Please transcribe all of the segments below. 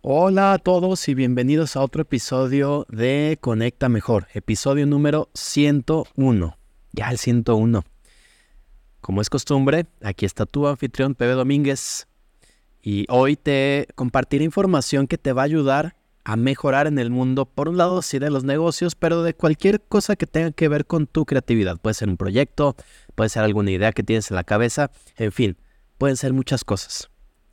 Hola a todos y bienvenidos a otro episodio de Conecta Mejor, episodio número 101. Ya el 101. Como es costumbre, aquí está tu anfitrión Pepe Domínguez y hoy te compartiré información que te va a ayudar a mejorar en el mundo, por un lado sí de los negocios, pero de cualquier cosa que tenga que ver con tu creatividad. Puede ser un proyecto, puede ser alguna idea que tienes en la cabeza, en fin, pueden ser muchas cosas.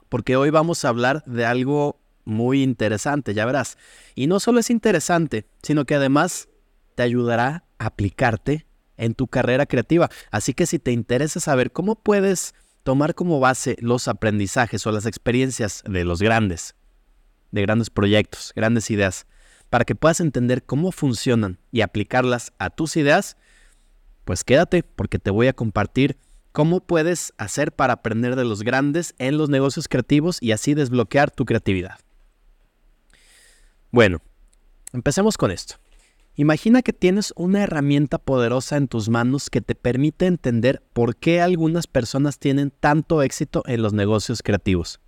Porque hoy vamos a hablar de algo muy interesante, ya verás. Y no solo es interesante, sino que además te ayudará a aplicarte en tu carrera creativa. Así que si te interesa saber cómo puedes tomar como base los aprendizajes o las experiencias de los grandes, de grandes proyectos, grandes ideas, para que puedas entender cómo funcionan y aplicarlas a tus ideas, pues quédate porque te voy a compartir cómo puedes hacer para aprender de los grandes en los negocios creativos y así desbloquear tu creatividad. Bueno, empecemos con esto. Imagina que tienes una herramienta poderosa en tus manos que te permite entender por qué algunas personas tienen tanto éxito en los negocios creativos.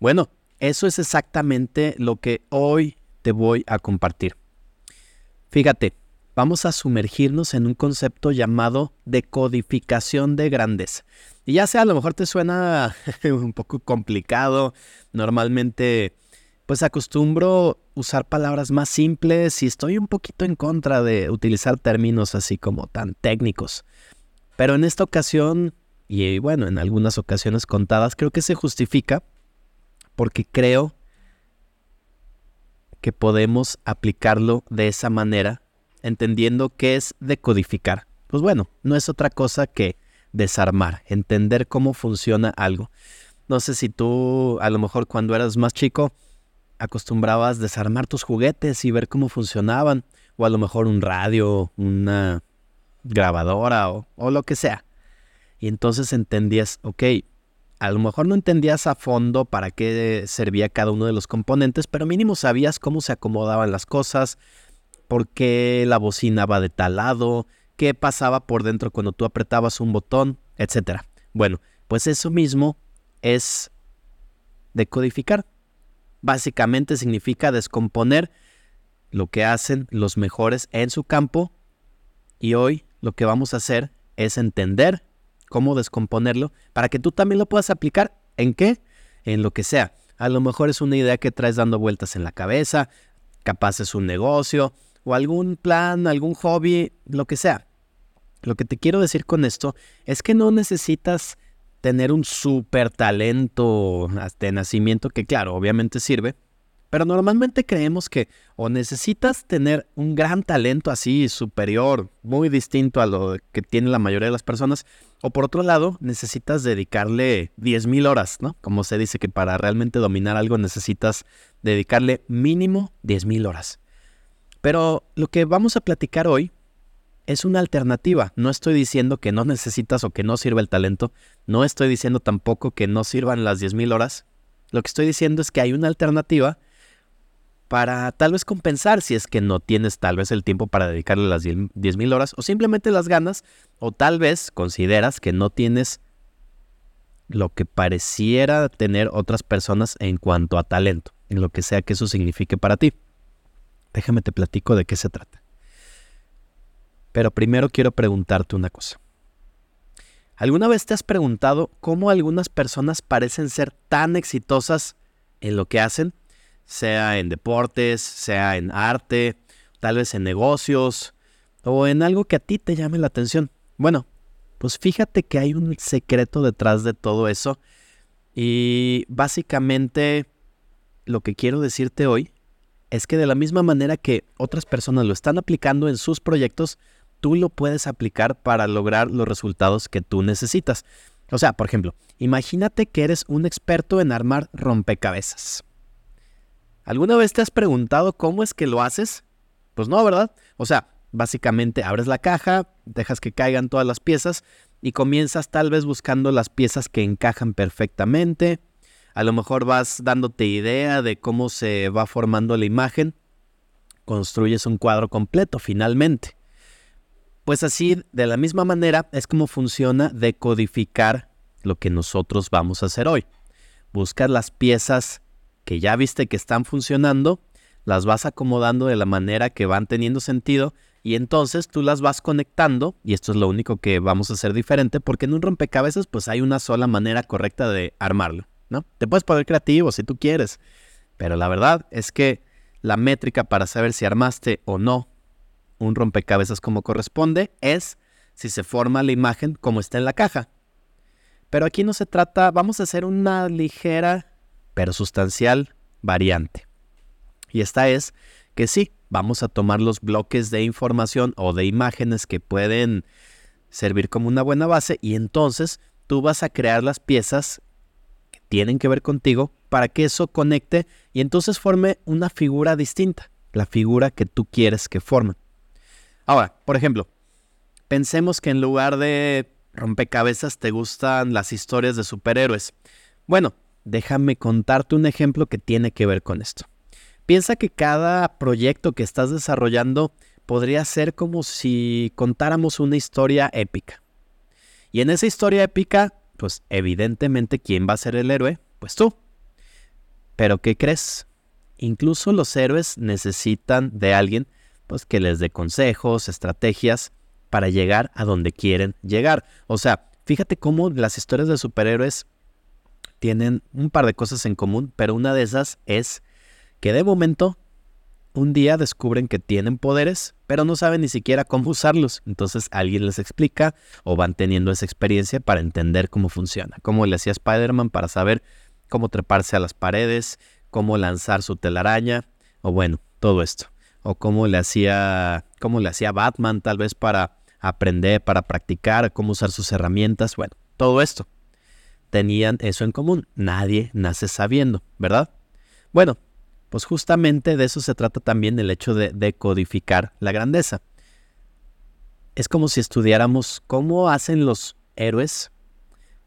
Bueno, eso es exactamente lo que hoy te voy a compartir. Fíjate, vamos a sumergirnos en un concepto llamado decodificación de grandeza. Y ya sea, a lo mejor te suena un poco complicado, normalmente pues acostumbro usar palabras más simples y estoy un poquito en contra de utilizar términos así como tan técnicos. Pero en esta ocasión, y bueno, en algunas ocasiones contadas, creo que se justifica porque creo que podemos aplicarlo de esa manera, entendiendo qué es decodificar. Pues bueno, no es otra cosa que desarmar, entender cómo funciona algo. No sé si tú, a lo mejor cuando eras más chico, acostumbrabas desarmar tus juguetes y ver cómo funcionaban, o a lo mejor un radio, una grabadora o, lo que sea. Y entonces entendías, ok, a lo mejor no entendías a fondo para qué servía cada uno de los componentes, pero mínimo sabías cómo se acomodaban las cosas, por qué la bocina va de tal lado, qué pasaba por dentro cuando tú apretabas un botón, etc. Bueno, pues eso mismo es decodificar. Básicamente significa descomponer lo que hacen los mejores en su campo y hoy lo que vamos a hacer es entender cómo descomponerlo para que tú también lo puedas aplicar en qué, en lo que sea. A lo mejor es una idea que traes dando vueltas en la cabeza, capaz es un negocio o algún plan, algún hobby, lo que sea. Lo que te quiero decir con esto es que no necesitas tener un súper talento de nacimiento, que claro, obviamente sirve, pero normalmente creemos que o necesitas tener un gran talento así superior, muy distinto a lo que tiene la mayoría de las personas, o por otro lado, necesitas dedicarle 10.000 horas, ¿no? Como se dice que para realmente dominar algo necesitas dedicarle mínimo 10.000 horas. Pero lo que vamos a platicar hoy es una alternativa. No estoy diciendo que no necesitas o que no sirva el talento. No estoy diciendo tampoco que no sirvan las 10.000 horas. Lo que estoy diciendo es que hay una alternativa para tal vez compensar si es que no tienes tal vez el tiempo para dedicarle las 10.000 horas o simplemente las ganas o tal vez consideras que no tienes lo que pareciera tener otras personas en cuanto a talento, en lo que sea que eso signifique para ti. Déjame te platico de qué se trata. Pero primero quiero preguntarte una cosa. ¿Alguna vez te has preguntado cómo algunas personas parecen ser tan exitosas en lo que hacen? Sea en deportes, sea en arte, tal vez en negocios o en algo que a ti te llame la atención. Bueno, pues fíjate que hay un secreto detrás de todo eso y básicamente lo que quiero decirte hoy es que de la misma manera que otras personas lo están aplicando en sus proyectos, tú lo puedes aplicar para lograr los resultados que tú necesitas. O sea, por ejemplo, imagínate que eres un experto en armar rompecabezas. ¿Alguna vez te has preguntado cómo es que lo haces? Pues no, ¿verdad? O sea, básicamente abres la caja, dejas que caigan todas las piezas y comienzas tal vez buscando las piezas que encajan perfectamente. A lo mejor vas dándote idea de cómo se va formando la imagen. Construyes un cuadro completo finalmente. Pues así, de la misma manera, es como funciona decodificar lo que nosotros vamos a hacer hoy. Buscar las piezas que ya viste que están funcionando, las vas acomodando de la manera que van teniendo sentido y entonces tú las vas conectando y esto es lo único que vamos a hacer diferente porque en un rompecabezas pues hay una sola manera correcta de armarlo, ¿no? Te puedes poner creativo si tú quieres, pero la verdad es que la métrica para saber si armaste o no un rompecabezas como corresponde es si se forma la imagen como está en la caja. Pero aquí no se trata, vamos a hacer una ligera pero sustancial variante. Y esta es que sí, vamos a tomar los bloques de información o de imágenes que pueden servir como una buena base y entonces tú vas a crear las piezas que tienen que ver contigo para que eso conecte y entonces forme una figura distinta, la figura que tú quieres que forme. Ahora, por ejemplo, pensemos que en lugar de rompecabezas te gustan las historias de superhéroes. Bueno, déjame contarte un ejemplo que tiene que ver con esto. Piensa que cada proyecto que estás desarrollando podría ser como si contáramos una historia épica. Y en esa historia épica, pues evidentemente, ¿quién va a ser el héroe? Pues tú. Pero ¿qué crees? Incluso los héroes necesitan de alguien pues, que les dé consejos, estrategias para llegar a donde quieren llegar. O sea, fíjate cómo las historias de superhéroes tienen un par de cosas en común, pero una de esas es que de momento un día descubren que tienen poderes, pero no saben ni siquiera cómo usarlos. Entonces alguien les explica o van teniendo esa experiencia para entender cómo funciona. Cómo le hacía Spider-Man para saber cómo treparse a las paredes, cómo lanzar su telaraña, o bueno, todo esto. O cómo le hacía, cómo le hacía Batman tal vez para aprender, para practicar, cómo usar sus herramientas. Bueno, todo esto. Tenían eso en común. Nadie nace sabiendo, ¿verdad? Bueno, pues justamente de eso se trata también el hecho de decodificar la grandeza. Es como si estudiáramos cómo hacen los héroes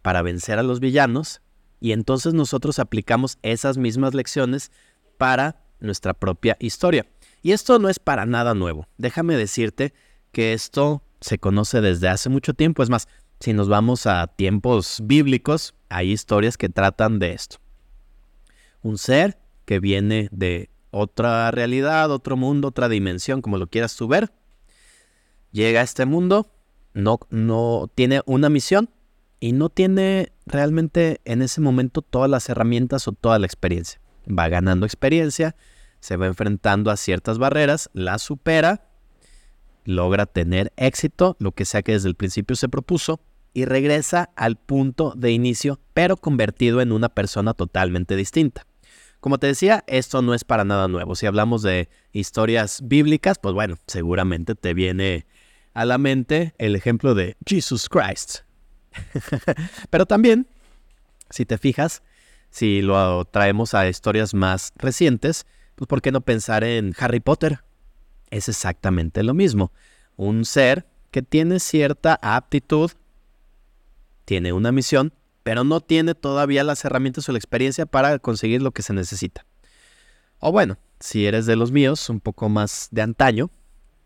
para vencer a los villanos y entonces nosotros aplicamos esas mismas lecciones para nuestra propia historia. Y esto no es para nada nuevo. Déjame decirte que esto se conoce desde hace mucho tiempo. Es más, si nos vamos a tiempos bíblicos, hay historias que tratan de esto. Un ser que viene de otra realidad, otro mundo, otra dimensión, como lo quieras tú ver. Llega a este mundo, no, no tiene una misión y no tiene realmente en ese momento todas las herramientas o toda la experiencia. Va ganando experiencia, se va enfrentando a ciertas barreras, la supera, logra tener éxito, lo que sea que desde el principio se propuso, y regresa al punto de inicio, pero convertido en una persona totalmente distinta. Como te decía, esto no es para nada nuevo. Si hablamos de historias bíblicas, pues bueno, seguramente te viene a la mente el ejemplo de Jesus Christ. Pero también, si te fijas, si lo traemos a historias más recientes, pues ¿por qué no pensar en Harry Potter? Es exactamente lo mismo. Un ser que tiene cierta aptitud, tiene una misión, pero no tiene todavía las herramientas o la experiencia para conseguir lo que se necesita. O bueno, si eres de los míos, un poco más de antaño,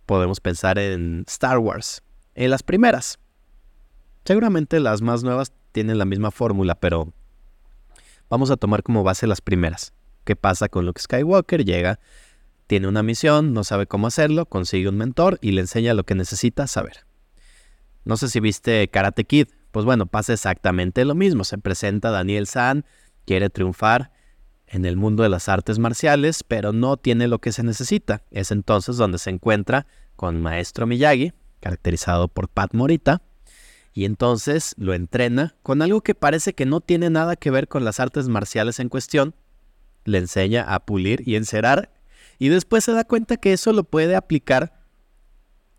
podemos pensar en Star Wars, en las primeras. Seguramente las más nuevas tienen la misma fórmula, pero vamos a tomar como base las primeras. ¿Qué pasa con Luke Skywalker? Llega, tiene una misión, no sabe cómo hacerlo, consigue un mentor y le enseña lo que necesita saber. No sé si viste Karate Kid, pues bueno, pasa exactamente lo mismo. Se presenta Daniel San, quiere triunfar en el mundo de las artes marciales, pero no tiene lo que se necesita. Es entonces donde se encuentra con Maestro Miyagi, caracterizado por Pat Morita, y entonces lo entrena con algo que parece que no tiene nada que ver con las artes marciales en cuestión. Le enseña a pulir y encerar, y después se da cuenta que eso lo puede aplicar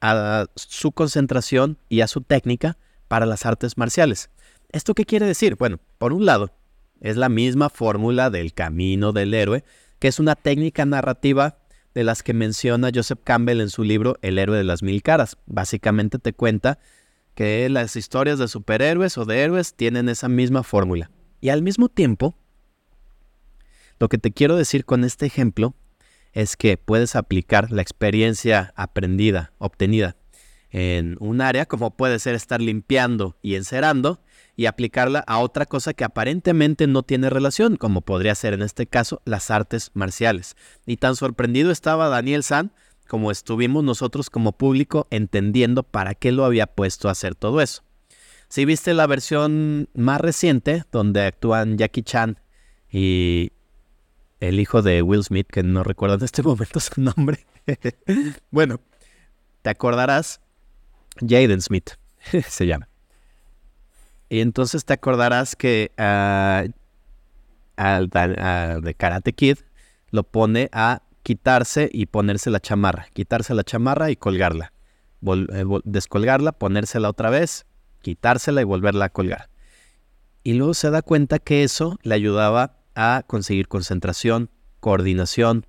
a su concentración y a su técnica para las artes marciales. ¿Esto qué quiere decir? Bueno, por un lado, es la misma fórmula del camino del héroe, que es una técnica narrativa de las que menciona Joseph Campbell en su libro El héroe de las mil caras. Básicamente te cuenta que las historias de superhéroes o de héroes tienen esa misma fórmula. Y al mismo tiempo, lo que te quiero decir con este ejemplo es que puedes aplicar la experiencia aprendida, obtenida en un área, como puede ser estar limpiando y encerando, y aplicarla a otra cosa que aparentemente no tiene relación, como podría ser en este caso las artes marciales. Y tan sorprendido estaba Daniel San como estuvimos nosotros como público entendiendo para qué lo había puesto a hacer todo eso. Si viste la versión más reciente, donde actúan Jackie Chan y el hijo de Will Smith, que no recuerdo en este momento su nombre. bueno, te acordarás, Jaden Smith se llama. Y entonces te acordarás que uh, al, de Karate Kid lo pone a quitarse y ponerse la chamarra, quitarse la chamarra y colgarla, eh, descolgarla, ponérsela otra vez, quitársela y volverla a colgar. Y luego se da cuenta que eso le ayudaba a conseguir concentración, coordinación,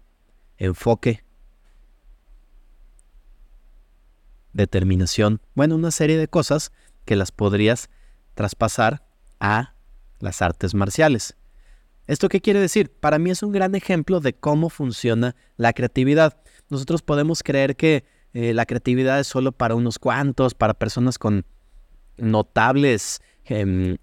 enfoque, determinación, bueno, una serie de cosas que las podrías traspasar a las artes marciales. ¿Esto qué quiere decir? Para mí es un gran ejemplo de cómo funciona la creatividad. Nosotros podemos creer que eh, la creatividad es solo para unos cuantos, para personas con notables em,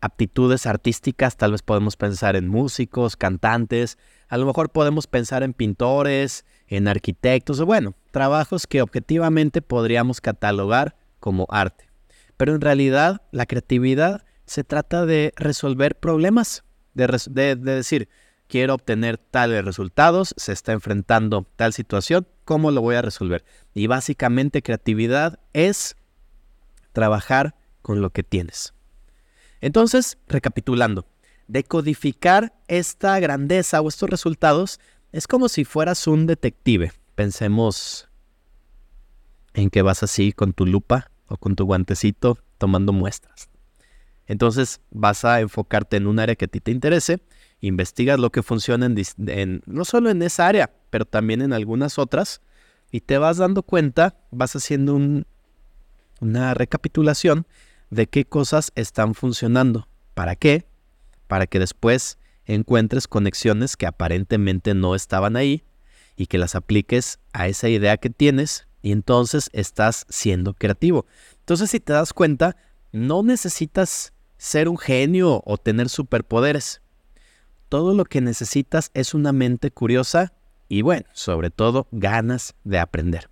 aptitudes artísticas, tal vez podemos pensar en músicos, cantantes, a lo mejor podemos pensar en pintores, en arquitectos, o bueno, trabajos que objetivamente podríamos catalogar como arte. Pero en realidad la creatividad se trata de resolver problemas de, decir, quiero obtener tales resultados, se está enfrentando tal situación, ¿cómo lo voy a resolver? Y básicamente creatividad es trabajar con lo que tienes. Entonces, recapitulando, decodificar esta grandeza o estos resultados es como si fueras un detective. Pensemos en que vas así con tu lupa o con tu guantecito tomando muestras. Entonces vas a enfocarte en un área que a ti te interese, investigas lo que funciona en, no solo en esa área, pero también en algunas otras, y te vas dando cuenta, vas haciendo una recapitulación de qué cosas están funcionando. ¿Para qué? Para que después encuentres conexiones que aparentemente no estaban ahí y que las apliques a esa idea que tienes y entonces estás siendo creativo. Entonces si te das cuenta, no necesitas ser un genio o tener superpoderes. Todo lo que necesitas es una mente curiosa y bueno, sobre todo ganas de aprender.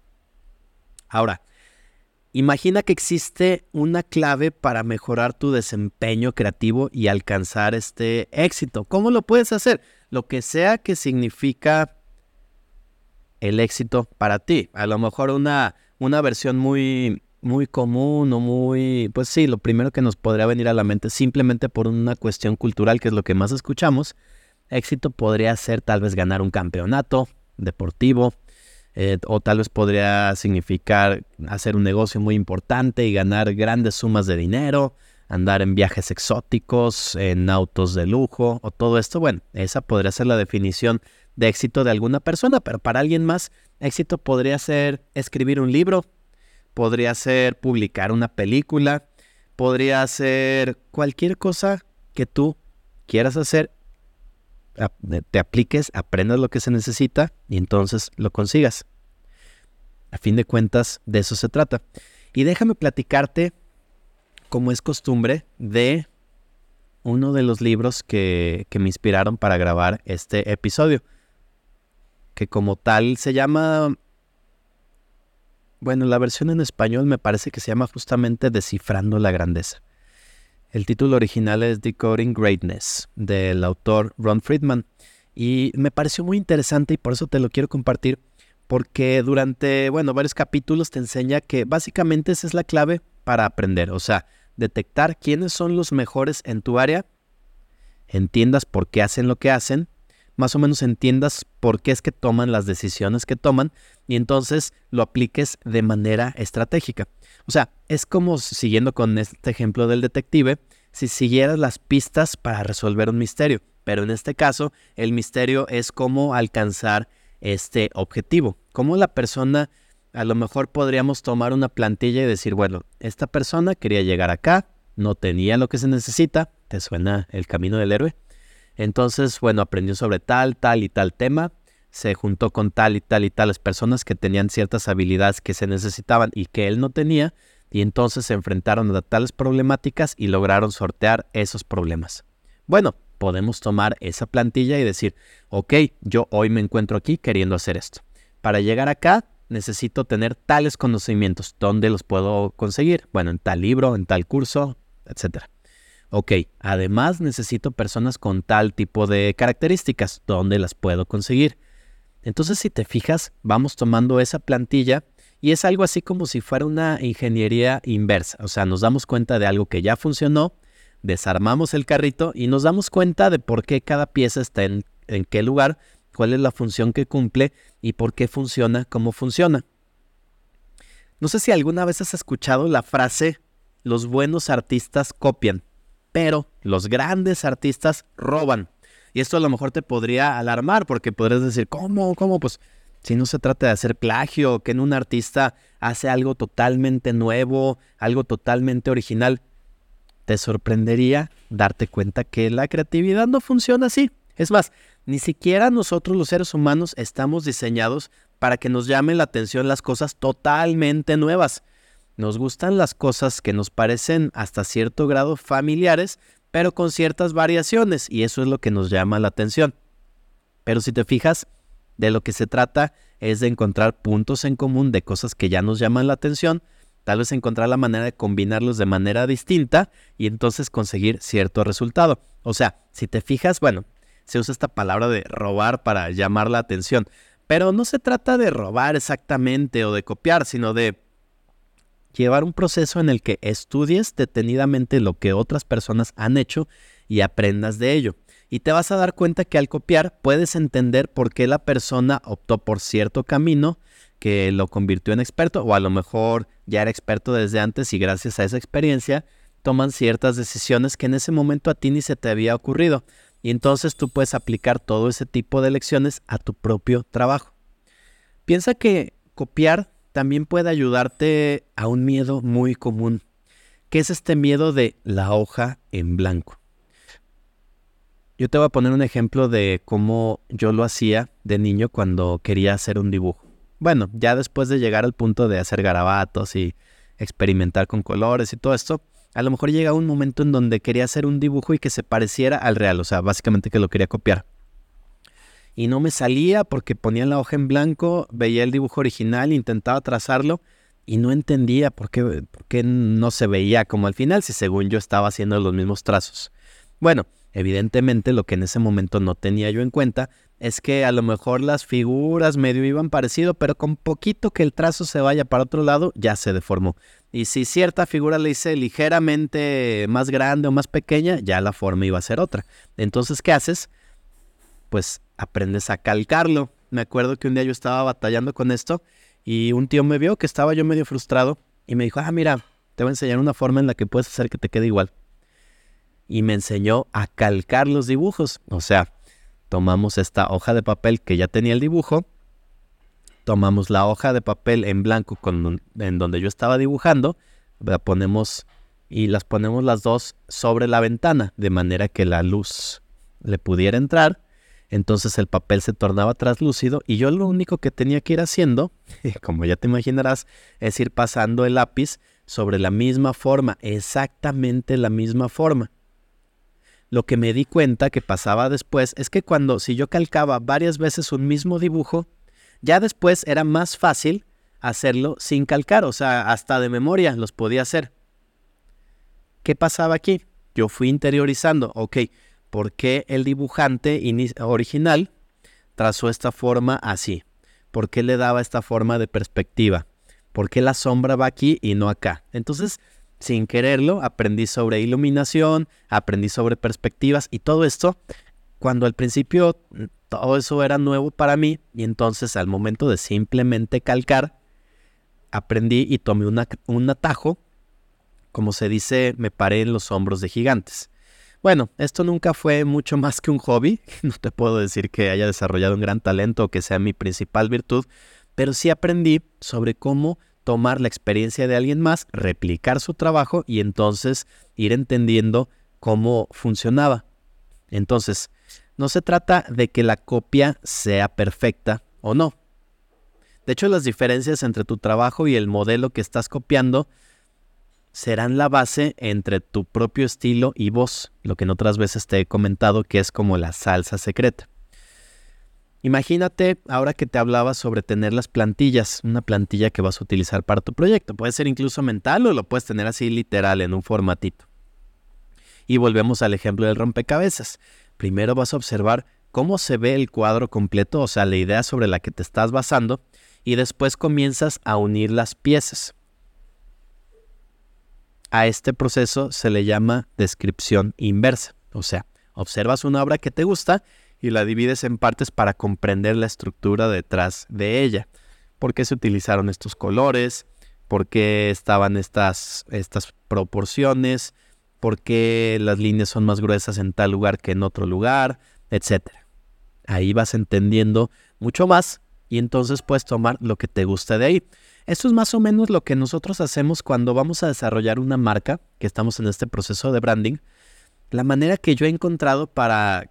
Ahora, imagina que existe una clave para mejorar tu desempeño creativo y alcanzar este éxito. ¿Cómo lo puedes hacer? Lo que sea que significa el éxito para ti. A lo mejor una, una versión muy muy común o muy, pues sí, lo primero que nos podría venir a la mente simplemente por una cuestión cultural, que es lo que más escuchamos, éxito podría ser tal vez ganar un campeonato deportivo, eh, o tal vez podría significar hacer un negocio muy importante y ganar grandes sumas de dinero, andar en viajes exóticos, en autos de lujo, o todo esto, bueno, esa podría ser la definición de éxito de alguna persona, pero para alguien más, éxito podría ser escribir un libro, podría ser publicar una película, podría ser cualquier cosa que tú quieras hacer, te apliques, aprendas lo que se necesita y entonces lo consigas. A fin de cuentas, de eso se trata. Y déjame platicarte, como es costumbre, de uno de los libros que, que me inspiraron para grabar este episodio, que como tal se llama bueno, la versión en español me parece que se llama justamente Descifrando la Grandeza. El título original es Decoding Greatness, del autor Ron Friedman. Y me pareció muy interesante y por eso te lo quiero compartir, porque durante, bueno, varios capítulos te enseña que básicamente esa es la clave para aprender, o sea, detectar quiénes son los mejores en tu área, entiendas por qué hacen lo que hacen más o menos entiendas por qué es que toman las decisiones que toman y entonces lo apliques de manera estratégica. O sea, es como siguiendo con este ejemplo del detective, si siguieras las pistas para resolver un misterio, pero en este caso el misterio es cómo alcanzar este objetivo, cómo la persona a lo mejor podríamos tomar una plantilla y decir, bueno, esta persona quería llegar acá, no tenía lo que se necesita, ¿te suena el camino del héroe? Entonces, bueno, aprendió sobre tal, tal y tal tema, se juntó con tal y tal y tales personas que tenían ciertas habilidades que se necesitaban y que él no tenía, y entonces se enfrentaron a tales problemáticas y lograron sortear esos problemas. Bueno, podemos tomar esa plantilla y decir, ok, yo hoy me encuentro aquí queriendo hacer esto. Para llegar acá necesito tener tales conocimientos. ¿Dónde los puedo conseguir? Bueno, en tal libro, en tal curso, etc. Ok, además necesito personas con tal tipo de características. ¿Dónde las puedo conseguir? Entonces, si te fijas, vamos tomando esa plantilla y es algo así como si fuera una ingeniería inversa. O sea, nos damos cuenta de algo que ya funcionó, desarmamos el carrito y nos damos cuenta de por qué cada pieza está en, en qué lugar, cuál es la función que cumple y por qué funciona como funciona. No sé si alguna vez has escuchado la frase, los buenos artistas copian, los grandes artistas roban. Y esto a lo mejor te podría alarmar porque podrías decir, ¿cómo? ¿Cómo? Pues si no se trata de hacer plagio, que en un artista hace algo totalmente nuevo, algo totalmente original, te sorprendería darte cuenta que la creatividad no funciona así. Es más, ni siquiera nosotros los seres humanos estamos diseñados para que nos llamen la atención las cosas totalmente nuevas. Nos gustan las cosas que nos parecen hasta cierto grado familiares, pero con ciertas variaciones, y eso es lo que nos llama la atención. Pero si te fijas, de lo que se trata es de encontrar puntos en común de cosas que ya nos llaman la atención, tal vez encontrar la manera de combinarlos de manera distinta y entonces conseguir cierto resultado. O sea, si te fijas, bueno, se usa esta palabra de robar para llamar la atención, pero no se trata de robar exactamente o de copiar, sino de llevar un proceso en el que estudies detenidamente lo que otras personas han hecho y aprendas de ello y te vas a dar cuenta que al copiar puedes entender por qué la persona optó por cierto camino que lo convirtió en experto o a lo mejor ya era experto desde antes y gracias a esa experiencia toman ciertas decisiones que en ese momento a ti ni se te había ocurrido y entonces tú puedes aplicar todo ese tipo de lecciones a tu propio trabajo. Piensa que copiar también puede ayudarte a un miedo muy común, que es este miedo de la hoja en blanco. Yo te voy a poner un ejemplo de cómo yo lo hacía de niño cuando quería hacer un dibujo. Bueno, ya después de llegar al punto de hacer garabatos y experimentar con colores y todo esto, a lo mejor llega un momento en donde quería hacer un dibujo y que se pareciera al real, o sea, básicamente que lo quería copiar. Y no me salía porque ponía la hoja en blanco, veía el dibujo original, intentaba trazarlo y no entendía por qué, por qué no se veía como al final si según yo estaba haciendo los mismos trazos. Bueno, Evidentemente lo que en ese momento no tenía yo en cuenta es que a lo mejor las figuras medio iban parecido, pero con poquito que el trazo se vaya para otro lado, ya se deformó. Y si cierta figura le hice ligeramente más grande o más pequeña, ya la forma iba a ser otra. Entonces, ¿qué haces? Pues aprendes a calcarlo. Me acuerdo que un día yo estaba batallando con esto y un tío me vio que estaba yo medio frustrado y me dijo, ah, mira, te voy a enseñar una forma en la que puedes hacer que te quede igual y me enseñó a calcar los dibujos. O sea, tomamos esta hoja de papel que ya tenía el dibujo, tomamos la hoja de papel en blanco en donde yo estaba dibujando, la ponemos y las ponemos las dos sobre la ventana, de manera que la luz le pudiera entrar. Entonces el papel se tornaba traslúcido y yo lo único que tenía que ir haciendo, como ya te imaginarás, es ir pasando el lápiz sobre la misma forma, exactamente la misma forma lo que me di cuenta que pasaba después es que cuando si yo calcaba varias veces un mismo dibujo, ya después era más fácil hacerlo sin calcar, o sea, hasta de memoria los podía hacer. ¿Qué pasaba aquí? Yo fui interiorizando, ok, ¿por qué el dibujante original trazó esta forma así? ¿Por qué le daba esta forma de perspectiva? ¿Por qué la sombra va aquí y no acá? Entonces, sin quererlo, aprendí sobre iluminación, aprendí sobre perspectivas y todo esto, cuando al principio todo eso era nuevo para mí y entonces al momento de simplemente calcar, aprendí y tomé un atajo, como se dice, me paré en los hombros de gigantes. Bueno, esto nunca fue mucho más que un hobby, no te puedo decir que haya desarrollado un gran talento o que sea mi principal virtud, pero sí aprendí sobre cómo tomar la experiencia de alguien más, replicar su trabajo y entonces ir entendiendo cómo funcionaba. Entonces, no se trata de que la copia sea perfecta o no. De hecho, las diferencias entre tu trabajo y el modelo que estás copiando serán la base entre tu propio estilo y voz, lo que en otras veces te he comentado que es como la salsa secreta. Imagínate ahora que te hablaba sobre tener las plantillas, una plantilla que vas a utilizar para tu proyecto. Puede ser incluso mental o lo puedes tener así literal en un formatito. Y volvemos al ejemplo del rompecabezas. Primero vas a observar cómo se ve el cuadro completo, o sea, la idea sobre la que te estás basando, y después comienzas a unir las piezas. A este proceso se le llama descripción inversa, o sea, observas una obra que te gusta y la divides en partes para comprender la estructura detrás de ella. ¿Por qué se utilizaron estos colores? ¿Por qué estaban estas, estas proporciones? ¿Por qué las líneas son más gruesas en tal lugar que en otro lugar? Etcétera. Ahí vas entendiendo mucho más y entonces puedes tomar lo que te guste de ahí. Esto es más o menos lo que nosotros hacemos cuando vamos a desarrollar una marca, que estamos en este proceso de branding. La manera que yo he encontrado para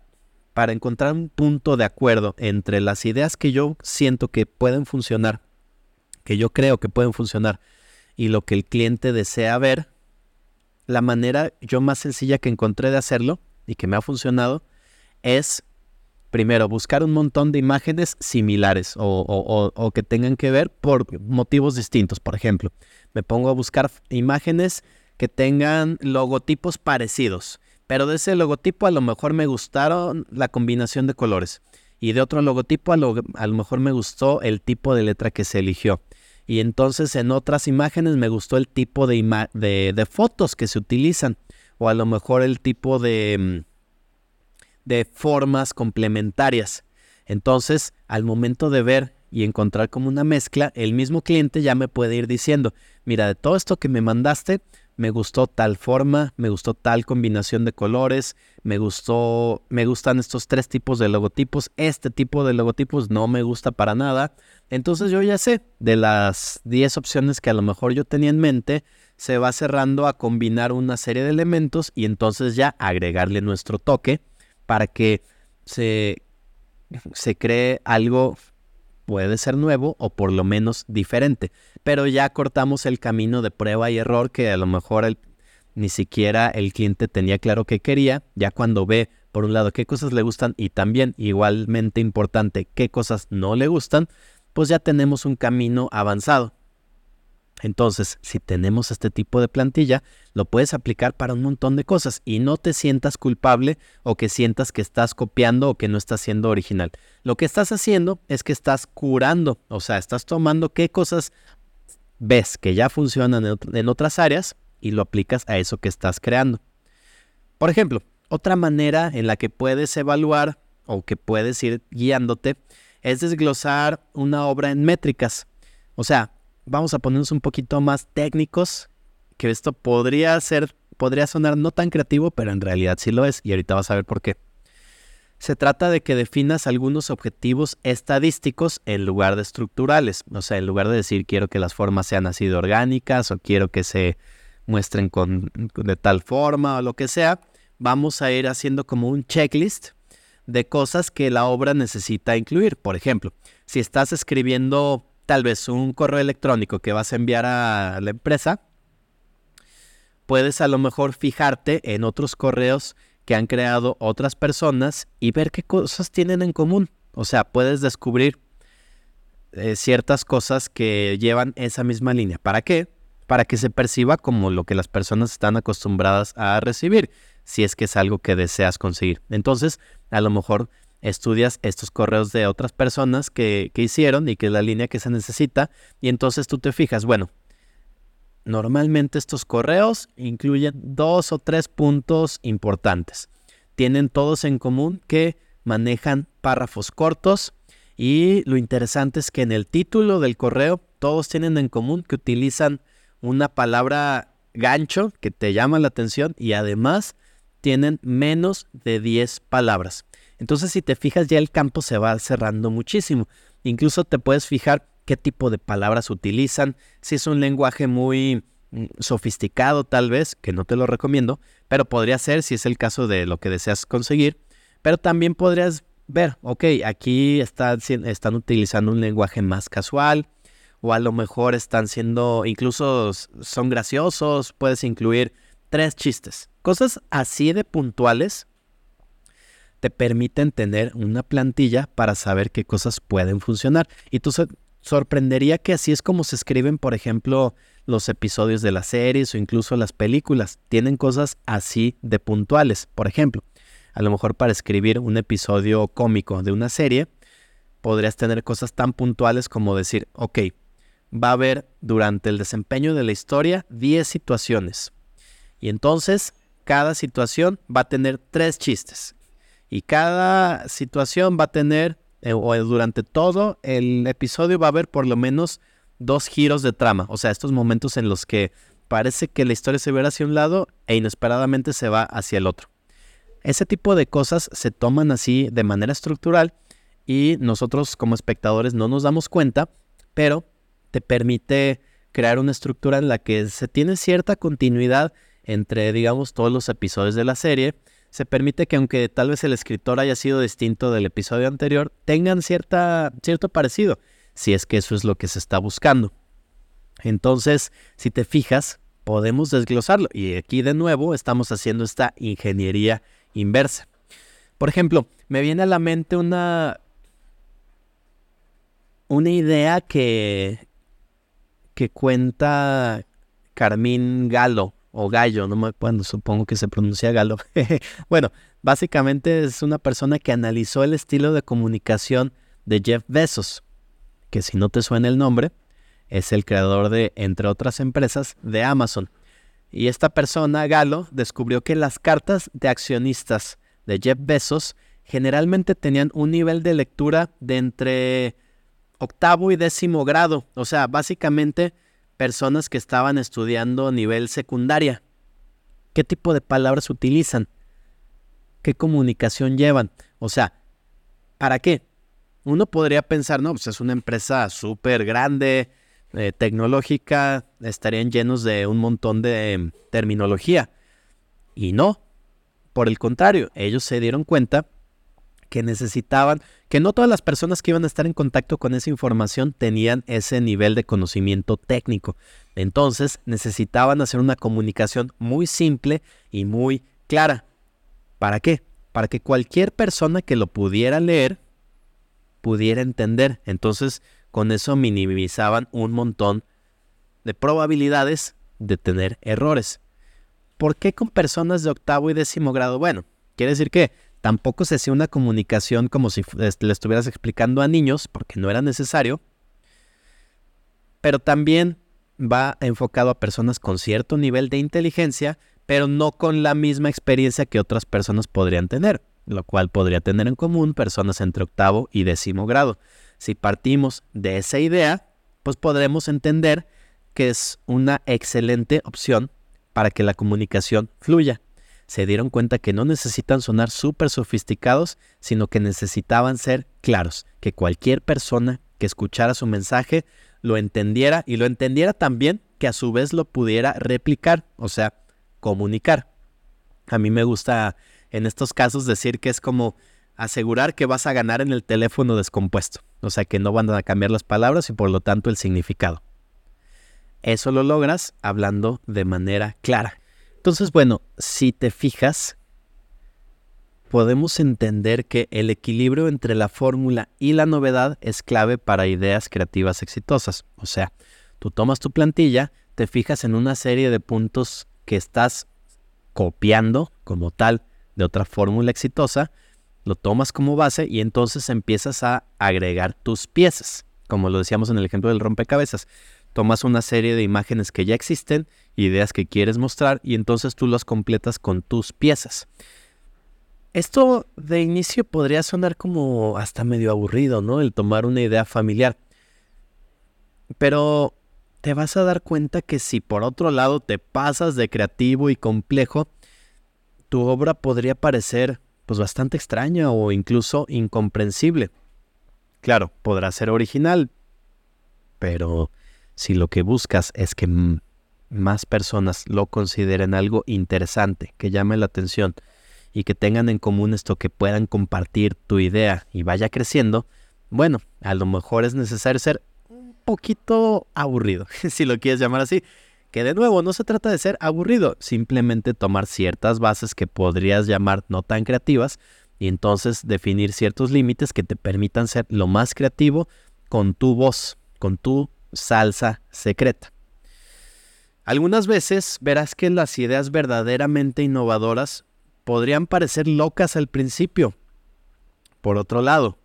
para encontrar un punto de acuerdo entre las ideas que yo siento que pueden funcionar, que yo creo que pueden funcionar, y lo que el cliente desea ver, la manera yo más sencilla que encontré de hacerlo y que me ha funcionado es, primero, buscar un montón de imágenes similares o, que tengan que ver por motivos distintos. Por ejemplo, me pongo a buscar imágenes que tengan logotipos parecidos pero de ese logotipo a lo mejor me gustaron la combinación de colores. Y de otro logotipo a lo, mejor me gustó el tipo de letra que se eligió. Y entonces en otras imágenes me gustó el tipo de, de, fotos que se utilizan. O a lo mejor el tipo de, mm, de formas complementarias. Entonces, al momento de ver y encontrar como una mezcla, el mismo cliente ya me puede ir diciendo, mira, de todo esto que me mandaste, me gustó tal forma, me gustó tal combinación de colores, me gustó, me gustan estos tres tipos de logotipos, este tipo de logotipos no me gusta para nada. Entonces yo ya sé, de las 10 opciones que a lo mejor yo tenía en mente, se va cerrando a combinar una serie de elementos y entonces ya agregarle nuestro toque para que se, se cree algo puede ser nuevo o por lo menos diferente, pero ya cortamos el camino de prueba y error que a lo mejor ni siquiera el cliente tenía claro que quería, ya cuando ve por un lado qué cosas le gustan y también igualmente importante qué cosas no le gustan, pues ya tenemos un camino avanzado. Entonces, si tenemos este tipo de plantilla, lo puedes aplicar para un montón de cosas y no te sientas culpable o que sientas que estás copiando o que no estás siendo original. Lo que estás haciendo es que estás curando, o sea, estás tomando qué cosas ves que ya funcionan en, otras áreas y lo aplicas a eso que estás creando. Por ejemplo, otra manera en la que puedes evaluar o que puedes ir guiándote es desglosar una obra en métricas. O sea, vamos a ponernos un poquito más técnicos, que esto podría ser, podría sonar no tan creativo, pero en realidad sí lo es, y ahorita vas a ver por qué. Se trata de que definas algunos objetivos estadísticos en lugar de estructurales. O sea, en lugar de decir quiero que las formas sean así de orgánicas o quiero que se muestren con, de tal forma o lo que sea, vamos a ir haciendo como un checklist de cosas que la obra necesita incluir. Por ejemplo, si estás escribiendo tal vez un correo electrónico que vas a enviar a la empresa, puedes a lo mejor fijarte en otros correos que han creado otras personas y ver qué cosas tienen en común. O sea, puedes descubrir eh, ciertas cosas que llevan esa misma línea. ¿Para qué? Para que se perciba como lo que las personas están acostumbradas a recibir, si es que es algo que deseas conseguir. Entonces, a lo mejor estudias estos correos de otras personas que, hicieron y que es la línea que se necesita y entonces tú te fijas, bueno, normalmente estos correos incluyen dos o tres puntos importantes. Tienen todos en común que manejan párrafos cortos y lo interesante es que en el título del correo todos tienen en común que utilizan una palabra gancho que te llama la atención y además tienen menos de 10 palabras. Entonces, si te fijas, ya el campo se va cerrando muchísimo. Incluso te puedes fijar qué tipo de palabras utilizan, si es un lenguaje muy mm, sofisticado tal vez, que no te lo recomiendo, pero podría ser si es el caso de lo que deseas conseguir, pero también podrías ver, ok, aquí están utilizando un lenguaje más casual, o a lo mejor están siendo, incluso son graciosos, puedes incluir tres chistes. Cosas así de puntuales te permiten tener una plantilla para saber qué cosas pueden funcionar. Y tú sorprendería que así es como se escriben, por ejemplo, los episodios de las series o incluso las películas. Tienen cosas así de puntuales. Por ejemplo, a lo mejor para escribir un episodio cómico de una serie, podrías tener cosas tan puntuales como decir, ok, va a haber durante el desempeño de la historia 10 situaciones. Y entonces cada situación va a tener tres chistes. Y cada situación va a tener, eh, o durante todo el episodio va a haber por lo menos dos giros de trama. O sea, estos momentos en los que parece que la historia se ve hacia un lado e inesperadamente se va hacia el otro. Ese tipo de cosas se toman así de manera estructural y nosotros como espectadores no nos damos cuenta, pero te permite crear una estructura en la que se tiene cierta continuidad entre, digamos, todos los episodios de la serie. Se permite que aunque tal vez el escritor haya sido distinto del episodio anterior, tengan cierta, cierto parecido, si es que eso es lo que se está buscando. Entonces, si te fijas, podemos desglosarlo. Y aquí de nuevo estamos haciendo esta ingeniería inversa. Por ejemplo, me viene a la mente una, una idea que, que cuenta Carmín Galo o Gallo, no me acuerdo, supongo que se pronuncia Galo. bueno, básicamente es una persona que analizó el estilo de comunicación de Jeff Bezos, que si no te suena el nombre, es el creador de, entre otras empresas, de Amazon. Y esta persona, Galo, descubrió que las cartas de accionistas de Jeff Bezos generalmente tenían un nivel de lectura de entre octavo y décimo grado. O sea, básicamente personas que estaban estudiando nivel secundaria. ¿Qué tipo de palabras utilizan? ¿Qué comunicación llevan? O sea, ¿para qué? Uno podría pensar, no, pues es una empresa súper grande, eh, tecnológica, estarían llenos de un montón de em, terminología. Y no, por el contrario, ellos se dieron cuenta que necesitaban, que no todas las personas que iban a estar en contacto con esa información tenían ese nivel de conocimiento técnico. Entonces necesitaban hacer una comunicación muy simple y muy clara. ¿Para qué? Para que cualquier persona que lo pudiera leer pudiera entender. Entonces con eso minimizaban un montón de probabilidades de tener errores. ¿Por qué con personas de octavo y décimo grado? Bueno, quiere decir que Tampoco se hacía una comunicación como si le estuvieras explicando a niños, porque no era necesario. Pero también va enfocado a personas con cierto nivel de inteligencia, pero no con la misma experiencia que otras personas podrían tener, lo cual podría tener en común personas entre octavo y décimo grado. Si partimos de esa idea, pues podremos entender que es una excelente opción para que la comunicación fluya se dieron cuenta que no necesitan sonar súper sofisticados, sino que necesitaban ser claros, que cualquier persona que escuchara su mensaje lo entendiera y lo entendiera también que a su vez lo pudiera replicar, o sea, comunicar. A mí me gusta en estos casos decir que es como asegurar que vas a ganar en el teléfono descompuesto, o sea, que no van a cambiar las palabras y por lo tanto el significado. Eso lo logras hablando de manera clara. Entonces, bueno, si te fijas, podemos entender que el equilibrio entre la fórmula y la novedad es clave para ideas creativas exitosas. O sea, tú tomas tu plantilla, te fijas en una serie de puntos que estás copiando como tal de otra fórmula exitosa, lo tomas como base y entonces empiezas a agregar tus piezas, como lo decíamos en el ejemplo del rompecabezas tomas una serie de imágenes que ya existen, ideas que quieres mostrar y entonces tú las completas con tus piezas. Esto de inicio podría sonar como hasta medio aburrido, ¿no? El tomar una idea familiar. Pero te vas a dar cuenta que si por otro lado te pasas de creativo y complejo, tu obra podría parecer pues bastante extraña o incluso incomprensible. Claro, podrá ser original, pero si lo que buscas es que más personas lo consideren algo interesante, que llame la atención y que tengan en común esto, que puedan compartir tu idea y vaya creciendo, bueno, a lo mejor es necesario ser un poquito aburrido, si lo quieres llamar así. Que de nuevo, no se trata de ser aburrido, simplemente tomar ciertas bases que podrías llamar no tan creativas y entonces definir ciertos límites que te permitan ser lo más creativo con tu voz, con tu salsa secreta. Algunas veces verás que las ideas verdaderamente innovadoras podrían parecer locas al principio, por otro lado,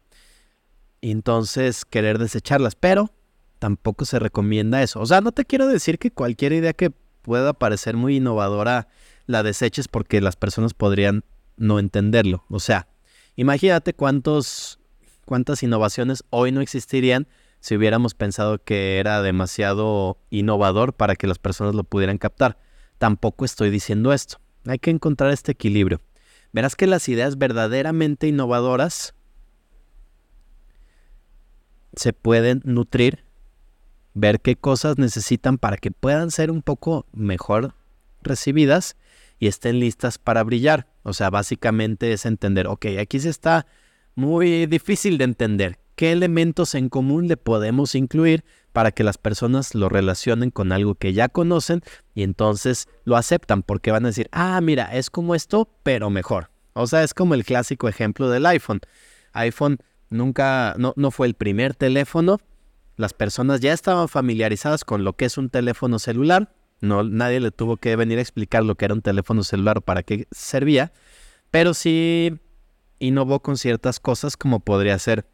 entonces querer desecharlas, pero tampoco se recomienda eso. O sea, no te quiero decir que cualquier idea que pueda parecer muy innovadora la deseches porque las personas podrían no entenderlo. O sea, imagínate cuántos, cuántas innovaciones hoy no existirían si hubiéramos pensado que era demasiado innovador para que las personas lo pudieran captar. Tampoco estoy diciendo esto. Hay que encontrar este equilibrio. Verás que las ideas verdaderamente innovadoras se pueden nutrir, ver qué cosas necesitan para que puedan ser un poco mejor recibidas y estén listas para brillar. O sea, básicamente es entender, ok, aquí se está muy difícil de entender. ¿Qué elementos en común le podemos incluir para que las personas lo relacionen con algo que ya conocen y entonces lo aceptan? Porque van a decir, ah, mira, es como esto, pero mejor. O sea, es como el clásico ejemplo del iPhone. iPhone nunca, no, no fue el primer teléfono. Las personas ya estaban familiarizadas con lo que es un teléfono celular no, nadie le tuvo que venir a explicar lo que era un teléfono celular o para qué servía, pero sí innovó con ciertas cosas como podría ser